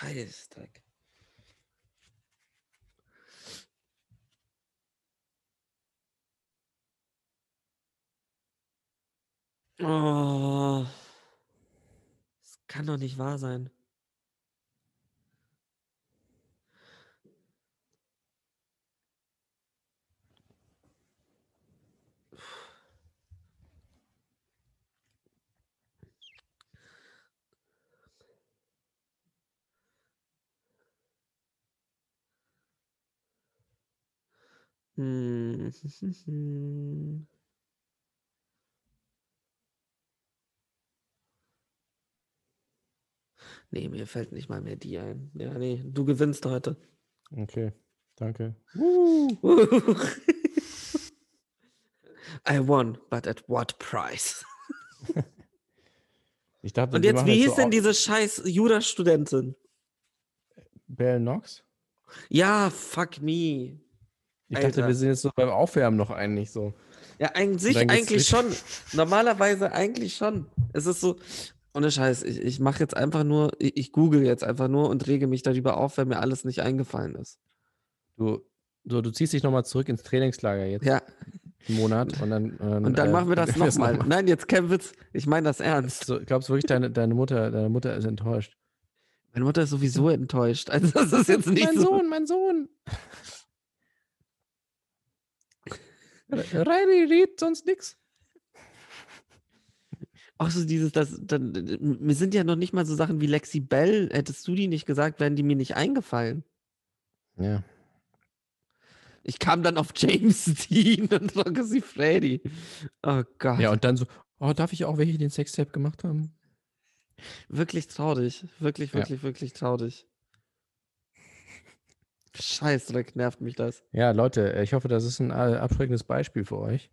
Scheißdreck. Oh. Das kann doch nicht wahr sein. Hm. Nee, mir fällt nicht mal mehr die ein. Ja, nee, du gewinnst heute. Okay, danke. I won, but at what price? Ich dachte, Und jetzt, wie hieß so denn diese scheiß Judas-Studentin? Bell Knox? Ja, fuck me. Ich Alter. dachte, wir sind jetzt so beim Aufwärmen noch eigentlich so. Ja, eigentlich, eigentlich schon. Normalerweise eigentlich schon. Es ist so, ohne Scheiß, ich, ich mache jetzt einfach nur, ich, ich google jetzt einfach nur und rege mich darüber auf, wenn mir alles nicht eingefallen ist. Du, so, du ziehst dich nochmal zurück ins Trainingslager jetzt Ja, einen Monat und dann. Und dann, und dann machen wir das nochmal. noch Nein, jetzt kein Witz. Ich meine das ernst. So, glaubst du wirklich, deine, deine, Mutter, deine Mutter ist enttäuscht? Meine Mutter ist sowieso enttäuscht. Also das ist jetzt nicht mein so. Sohn, mein Sohn. Riley redet sonst nix. Auch so dieses, das, dann, mir sind ja noch nicht mal so Sachen wie Lexi Bell. Hättest du die nicht gesagt, wären die mir nicht eingefallen. Ja. Ich kam dann auf James Dean und Roxy Freddy. Oh Gott. Ja, und dann so, oh, darf ich auch welche, den Sextape gemacht haben? Wirklich traurig. Wirklich, Ja. wirklich, wirklich traurig. Scheißdreck, nervt mich das. Ja, Leute, äh, ich hoffe, das ist ein äh, abschreckendes Beispiel für euch.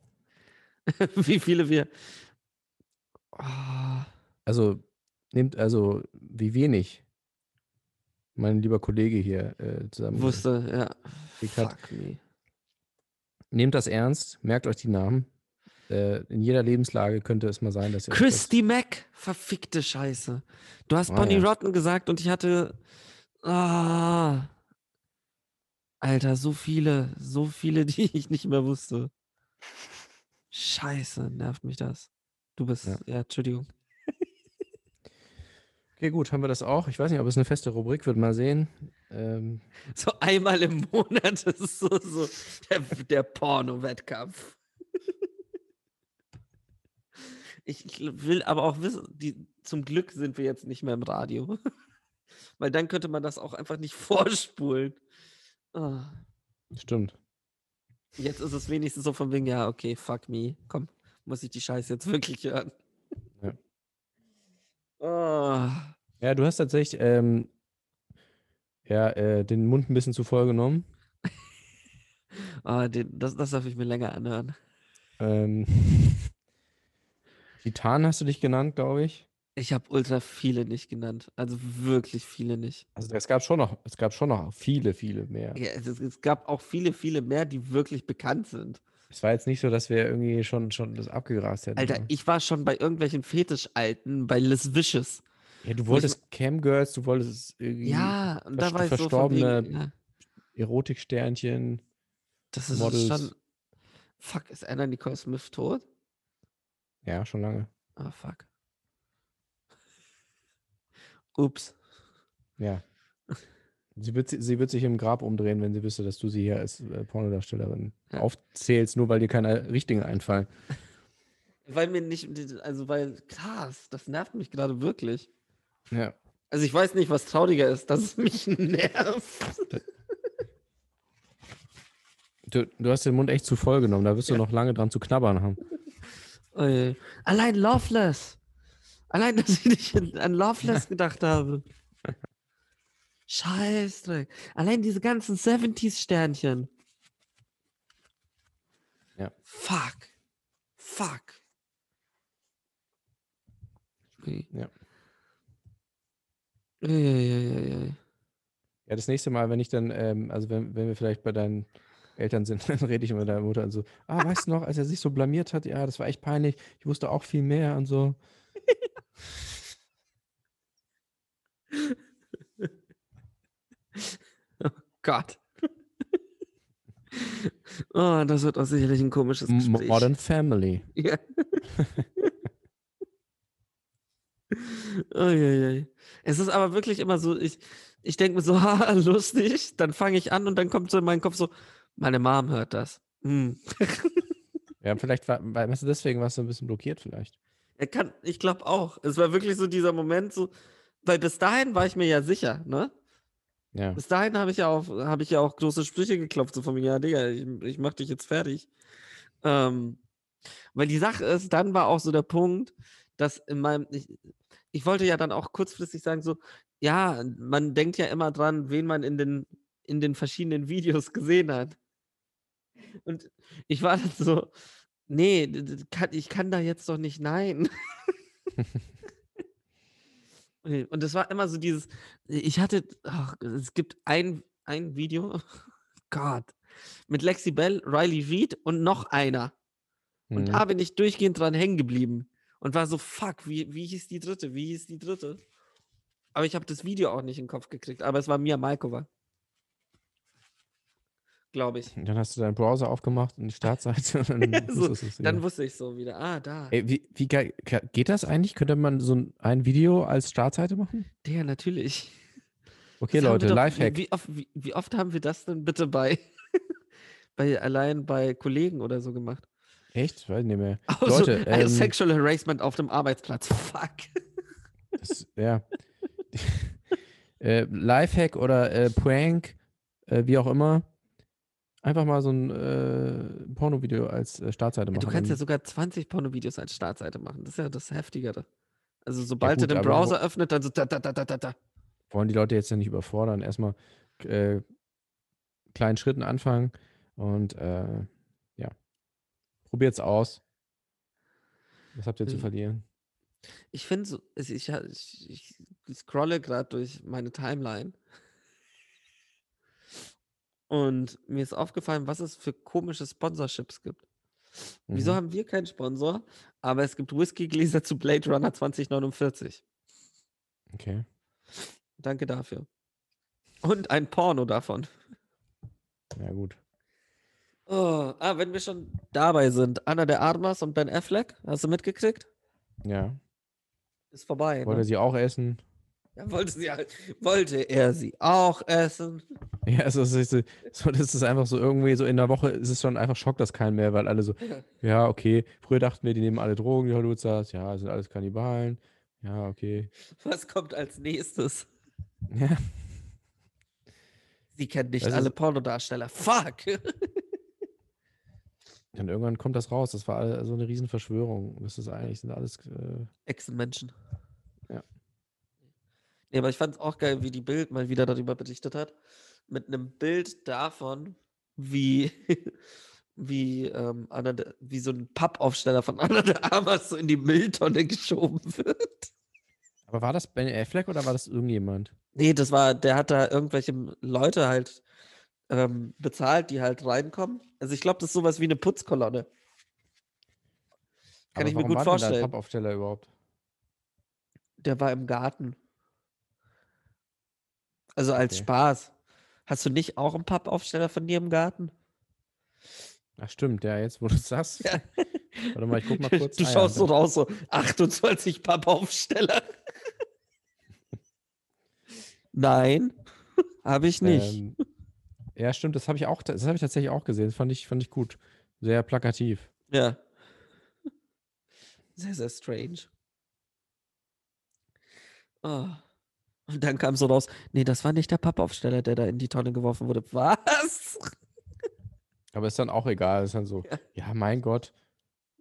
Wie viele wir. Oh, Also, nehmt also, wie wenig mein lieber Kollege hier äh, zusammen wusste, ja. gekriegt hat. Fuck me. Nehmt das ernst, merkt euch die Namen. Äh, in jeder Lebenslage könnte es mal sein, dass ihr. Christy Mack, verfickte Scheiße. Du hast Ah, Bonnie ja. Rotten gesagt und ich hatte. Ah, Alter, so viele, so viele, die ich nicht mehr wusste. Scheiße, nervt mich das. Du bist, Ja. ja, Entschuldigung. Okay, gut, haben wir das auch. Ich weiß nicht, ob es eine feste Rubrik wird. Mal sehen. Ähm, So einmal im Monat, ist so, so der, der Porno-Wettkampf. Ich, ich will aber auch wissen, die, zum Glück sind wir jetzt nicht mehr im Radio. Weil dann könnte man das auch einfach nicht vorspulen. Ah, stimmt. Jetzt ist es wenigstens so von wegen, ja, okay, fuck me. Komm, muss ich die Scheiße jetzt wirklich hören. Ja. Ah, Ja, du hast tatsächlich ähm, ja, äh, den Mund ein bisschen zu voll genommen. ah, den, das, das darf ich mir länger anhören. Ähm, Titan hast du dich genannt, glaube ich. Ich habe ultra viele nicht genannt. Also wirklich viele nicht. Also es gab schon noch, es gab schon noch viele, viele mehr. Ja, es, es gab auch viele, viele mehr, die wirklich bekannt sind. Es war jetzt nicht so, dass wir irgendwie schon, schon das abgegrast hätten. Alter, ne? ich war schon bei irgendwelchen Fetischalten, bei Liz Vicious. ja, du wo ich wolltest Camgirls, du wolltest irgendwie Ja, und da war ich so verstorbene ja, Erotiksternchen. das ist Models. schon. Fuck, ist Anna Nicole Smith tot? Ja, schon lange. Ah, fuck. Ups. Ja. Sie wird, si- sie wird sich im Grab umdrehen, wenn sie wüsste, dass du sie hier als äh, Pornodarstellerin Ja. aufzählst, nur weil dir keine richtigen einfallen. Weil mir nicht, also weil, krass, das nervt mich gerade wirklich. Ja. Also ich weiß nicht, was trauriger ist, dass es mich nervt. Du, du hast den Mund echt zu voll genommen, da wirst du Ja. noch lange dran zu knabbern haben. Ui. Allein Loveless. Allein, dass ich nicht an Loveless gedacht habe. Scheißdreck. Allein diese ganzen 70s-Sternchen. Ja. Fuck. Fuck. Ui. Ja. Uiuiuiui. Ja, das nächste Mal, wenn ich dann, ähm, also wenn, wenn wir vielleicht bei deinen Eltern sind, dann rede ich mit deiner Mutter und so, ah, weißt du noch, als er sich so blamiert hat, ja, das war echt peinlich, ich wusste auch viel mehr und so. Gott. oh, das wird auch sicherlich ein komisches Gespräch. Modern Family. Ja. Uiuiui. Es ist aber wirklich immer so, ich, ich denke mir so, haha, lustig, dann fange ich an und dann kommt so in meinen Kopf so, meine Mom hört das. Hm. Ja, vielleicht war, weißt du, deswegen warst du ein bisschen blockiert vielleicht. Er kann, ich glaube auch. Es war wirklich so dieser Moment, so, weil bis dahin war ich mir ja sicher, ne? Ja. Bis dahin habe ich ja auch, habe ich ja auch große Sprüche geklopft, so von mir, ja, Digga, ich, ich mach dich jetzt fertig. Ähm, weil die Sache ist, dann war auch so der Punkt, dass in meinem, ich, ich wollte ja dann auch kurzfristig sagen, so, ja, man denkt ja immer dran, wen man in den, in den verschiedenen Videos gesehen hat. Und ich war dann so, nee, kann, ich kann da jetzt doch nicht nein. Und es war immer so dieses, ich hatte, ach, es gibt ein, ein Video, Gott, mit Lexi Bell, Riley Reid und noch einer. Und Mhm. da bin ich durchgehend dran hängen geblieben und war so, fuck, wie, wie hieß die dritte? Wie hieß die dritte? Aber ich habe das Video auch nicht in den Kopf gekriegt, aber es war Mia Malkova. Glaube ich. Dann hast du deinen Browser aufgemacht und die Startseite und dann, Ja, so, Dann wusste ich so wieder, ah, da. Ey, wie, wie geil, geht das eigentlich? Könnte man so ein, ein Video als Startseite machen? Der, natürlich. Okay, Das Leute, doch- Lifehack. Wie, wie, oft, wie, wie oft haben wir das denn bitte bei, bei allein bei Kollegen oder so gemacht? Echt? Weiß nicht mehr. Oh, so, Leute, äh, ähm, Sexual Harassment auf dem Arbeitsplatz. Fuck. Das, ja. äh, Lifehack oder äh, Prank, äh, wie auch immer. Einfach mal so ein äh, Pornovideo als äh, Startseite machen. Du kannst ja sogar 20 Pornovideos als Startseite machen. Das ist ja das Heftigere. Also sobald gut, du den Browser öffnet, dann so da, da, da, da, da, da. wollen die Leute jetzt ja nicht überfordern. Erstmal äh, kleinen Schritten anfangen und äh, ja. Probiert's aus. Was habt ihr zu Mhm. verlieren? Ich finde so, ich, ich, ich scrolle gerade durch meine Timeline. Und mir ist aufgefallen, was es für komische Sponsorships gibt. Wieso Mhm. haben wir keinen Sponsor? Aber es gibt Whiskygläser zu Blade Runner 2049. Okay. Danke dafür. Und ein Porno davon. Ja, gut. Oh, ah, wenn wir schon dabei sind. Anna de Armas und Ben Affleck, hast du mitgekriegt? Ja. Ist vorbei. Wollte Ne? sie auch essen? Ja, wollte, sie, halt- wollte er sie auch essen? Ja, also es ist, so, das ist einfach so irgendwie so in der Woche ist es schon einfach Schock, dass keinen mehr, weil alle so, ja, okay, früher dachten wir, die nehmen alle Drogen, die Hollywood-Stars, ja, sind alles Kannibalen, ja, okay. Was kommt als nächstes? Ja, Sie kennt nicht Das alle Pornodarsteller. Fuck! dann irgendwann kommt das raus, das war so eine Riesenverschwörung. Das ist eigentlich, sind alles, äh, Echsenmenschen. Ja. Nee, aber ich fand es auch geil, wie die Bild mal wieder darüber berichtet hat. Mit einem Bild davon, wie, wie, ähm, Anna de, wie so ein Pappaufsteller von Anna de Armas so in die Mülltonne geschoben wird. aber war das Ben Affleck oder war das irgendjemand? Nee, das war, der hat da irgendwelche Leute halt ähm, bezahlt, die halt reinkommen. Also ich glaube, das ist sowas wie eine Putzkolonne. Kann Aber ich mir gut war denn da ein vorstellen. Pappaufsteller überhaupt? Der war im Garten. Also als Okay. Spaß. Hast du nicht auch einen Pappaufsteller von dir im Garten? Ach stimmt, ja, jetzt wo du es sagst. Ja. Warte mal, ich guck mal kurz. Du Ah ja, schaust so da- raus, so 28 Pappaufsteller. Nein, habe ich nicht. Ähm, ja, stimmt, das habe ich auch, das habe ich tatsächlich auch gesehen. Das fand ich, fand ich gut. Sehr plakativ. Ja. Sehr, sehr strange. Oh. Und dann kam so raus, nee, das war nicht der Pappaufsteller, der da in die Tonne geworfen wurde. Was? Aber ist dann auch egal. Ist dann so, Ja. ja, mein Gott,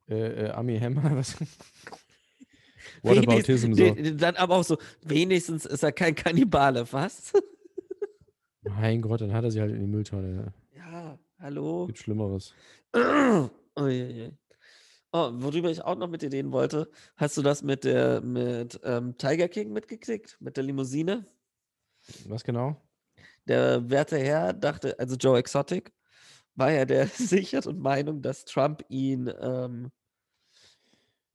äh, äh, Ami Hammer, was? What Wenigst- aboutism so? Dann aber auch so, wenigstens ist er kein Kannibale, was? Mein Gott, dann hat er sie halt in die Mülltonne. Ne? Ja, hallo. Gibt Schlimmeres. Uiuiui. Oh, worüber ich auch noch mit dir reden wollte, hast du das mit der mit ähm, Tiger King mitgekriegt? Mit der Limousine? Was genau? Der werte Herr dachte, also Joe Exotic, war ja der sicheren Meinung, dass Trump ihn ähm,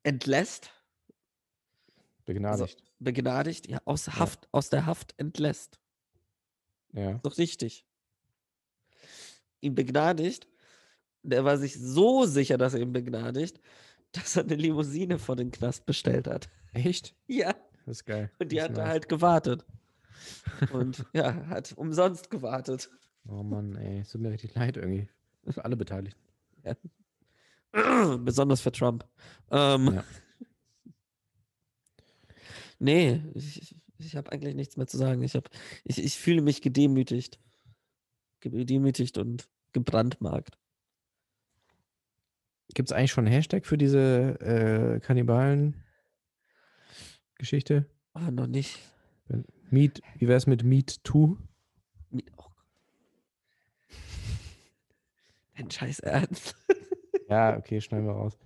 entlässt, Begnadigt. begnadigt, ja, aus Haft, aus der Haft entlässt. ja. Doch richtig. Ihn begnadigt. Der war sich so sicher, dass er ihn begnadigt, dass er eine Limousine vor den Knast bestellt hat. Echt? Ja, Das ist geil. und die Das hat da nice. halt gewartet. Und ja, hat umsonst gewartet. Oh Mann, ey, es tut mir richtig leid irgendwie. Für alle Beteiligten. Besonders für Trump. Ähm, Ja. Nee, ich, ich- ich habe eigentlich nichts mehr zu sagen. Ich, hab, ich, ich fühle mich gedemütigt. Gedemütigt und gebrandmarkt. Gibt es eigentlich schon einen Hashtag für diese äh, Kannibalen-Geschichte? Ah, noch nicht. Meet, wie wäre es mit Meet 2? Mi- Oh. Dein Scheiß Ernst. Ja, okay, schneiden wir raus.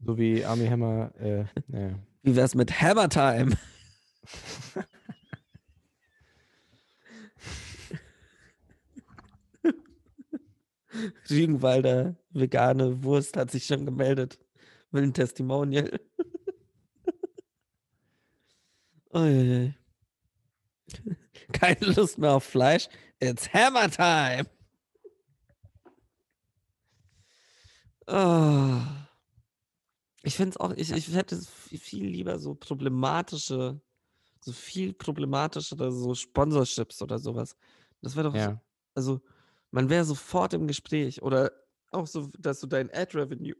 So wie Army Hammer, äh, naja. Wie wär's mit Hammer Time? Rügenwalder vegane Wurst hat sich schon gemeldet. Will ein Testimonial. Uiuiui. Keine Lust mehr auf Fleisch. It's Hammer Time. Oh. Ich finde es auch, ich, ich hätte es viel, lieber so problematische, so viel problematischere so Sponsorships oder sowas. Das wäre doch, Ja. also man wäre sofort im Gespräch oder auch so, dass du dein Ad-Revenue,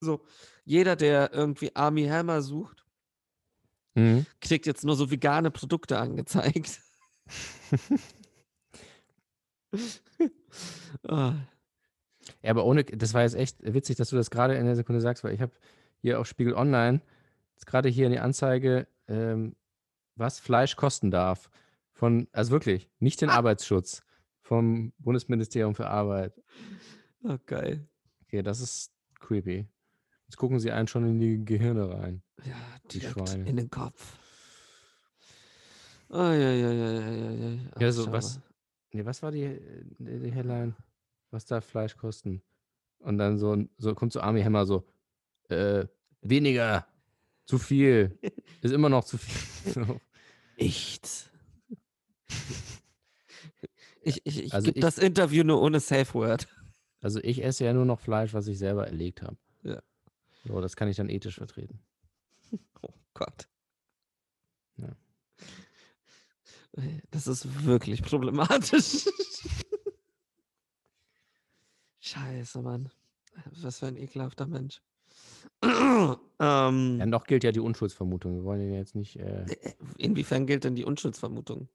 so jeder, der irgendwie Army Hammer sucht, Mhm. kriegt jetzt nur so vegane Produkte angezeigt. Ah, Ja, aber ohne, das war jetzt echt witzig, dass du das gerade in der Sekunde sagst, weil ich habe hier auf Spiegel Online jetzt gerade hier in die Anzeige, ähm, was Fleisch kosten darf. Von, also wirklich, nicht den Arbeitsschutz vom Bundesministerium für Arbeit. oh, geil. Okay, das ist creepy. Jetzt gucken sie einen schon in die Gehirne rein. Ja, Die Schweine. in den Kopf. Oh, ja, ja, ja, ja, ja, ja. Ja, so was- Nee, was war die, die Headline? Was darf Fleisch kosten? Und dann so, so kommt so Army Hammer so, äh, weniger, zu viel, ist immer noch zu viel. So. Nichts. Ich, ich, ich Also gebe das Interview nur ohne Safe Word. Also ich esse ja nur noch Fleisch, was ich selber erlegt habe. Ja. So, das kann ich dann ethisch vertreten. Oh Gott. Ja. Das ist wirklich problematisch. Scheiße, Mann. Was für ein ekelhafter Mensch. ähm, Ja, noch gilt ja die Unschuldsvermutung. Wir wollen ihn jetzt nicht. Äh, äh, inwiefern gilt denn die Unschuldsvermutung?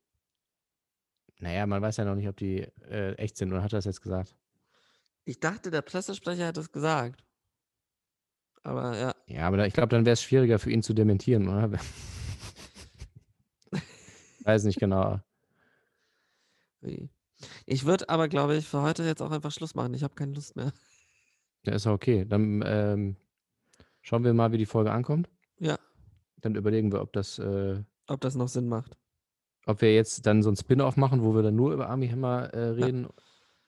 Naja, man weiß ja noch nicht, ob die äh, echt sind. Oder hat er das jetzt gesagt? Ich dachte, der Pressesprecher hat es gesagt. Aber ja, Ja, aber da, ich glaube, dann wäre es schwieriger für ihn zu dementieren, oder? weiß nicht genau. ich würde aber, glaube ich, für heute jetzt auch einfach Schluss machen. Ich habe keine Lust mehr. Ja, ist okay. Dann ähm, schauen wir mal, wie die Folge ankommt. Ja, Dann überlegen wir, ob das, äh, ob das noch Sinn macht. Ob wir jetzt dann so ein Spin-off machen, wo wir dann nur über Army Hammer äh, reden.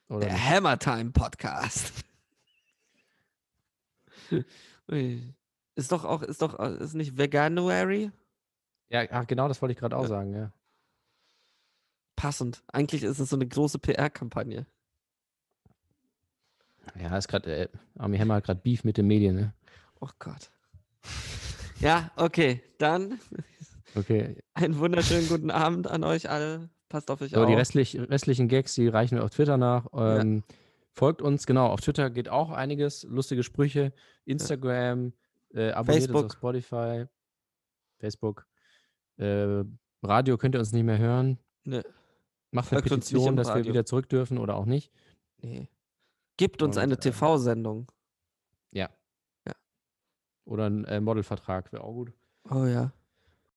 Oder Der nicht. Hammer Time Podcast. Ist doch auch, ist doch, äh, ist nicht Veganuary? ja, ach, genau, das wollte ich gerade auch Ja. sagen, ja. Passend. Eigentlich ist es so eine große PR-Kampagne. Ja, ist gerade, äh, Army Hammer hat gerade Beef mit den Medien, ne? Oh Gott. Ja, okay. Dann Okay. einen wunderschönen guten Abend an euch alle. Passt auf euch Aber auf. die restlich, restlichen Gags, die reichen wir auf Twitter nach. Ähm, Folgt uns, genau, auf Twitter geht auch einiges, lustige Sprüche, Instagram, äh, abonniert uns Facebook. auf Spotify, Facebook. Äh, Radio könnt ihr uns nicht mehr hören. Nö, Macht eine Folgt uns Petition, dass wir Radio. wieder zurück dürfen oder auch nicht. nee. Gibt uns Und, eine ähm, TV-Sendung. Ja. Ja. Oder ein äh, Modelvertrag wäre auch gut. Oh ja.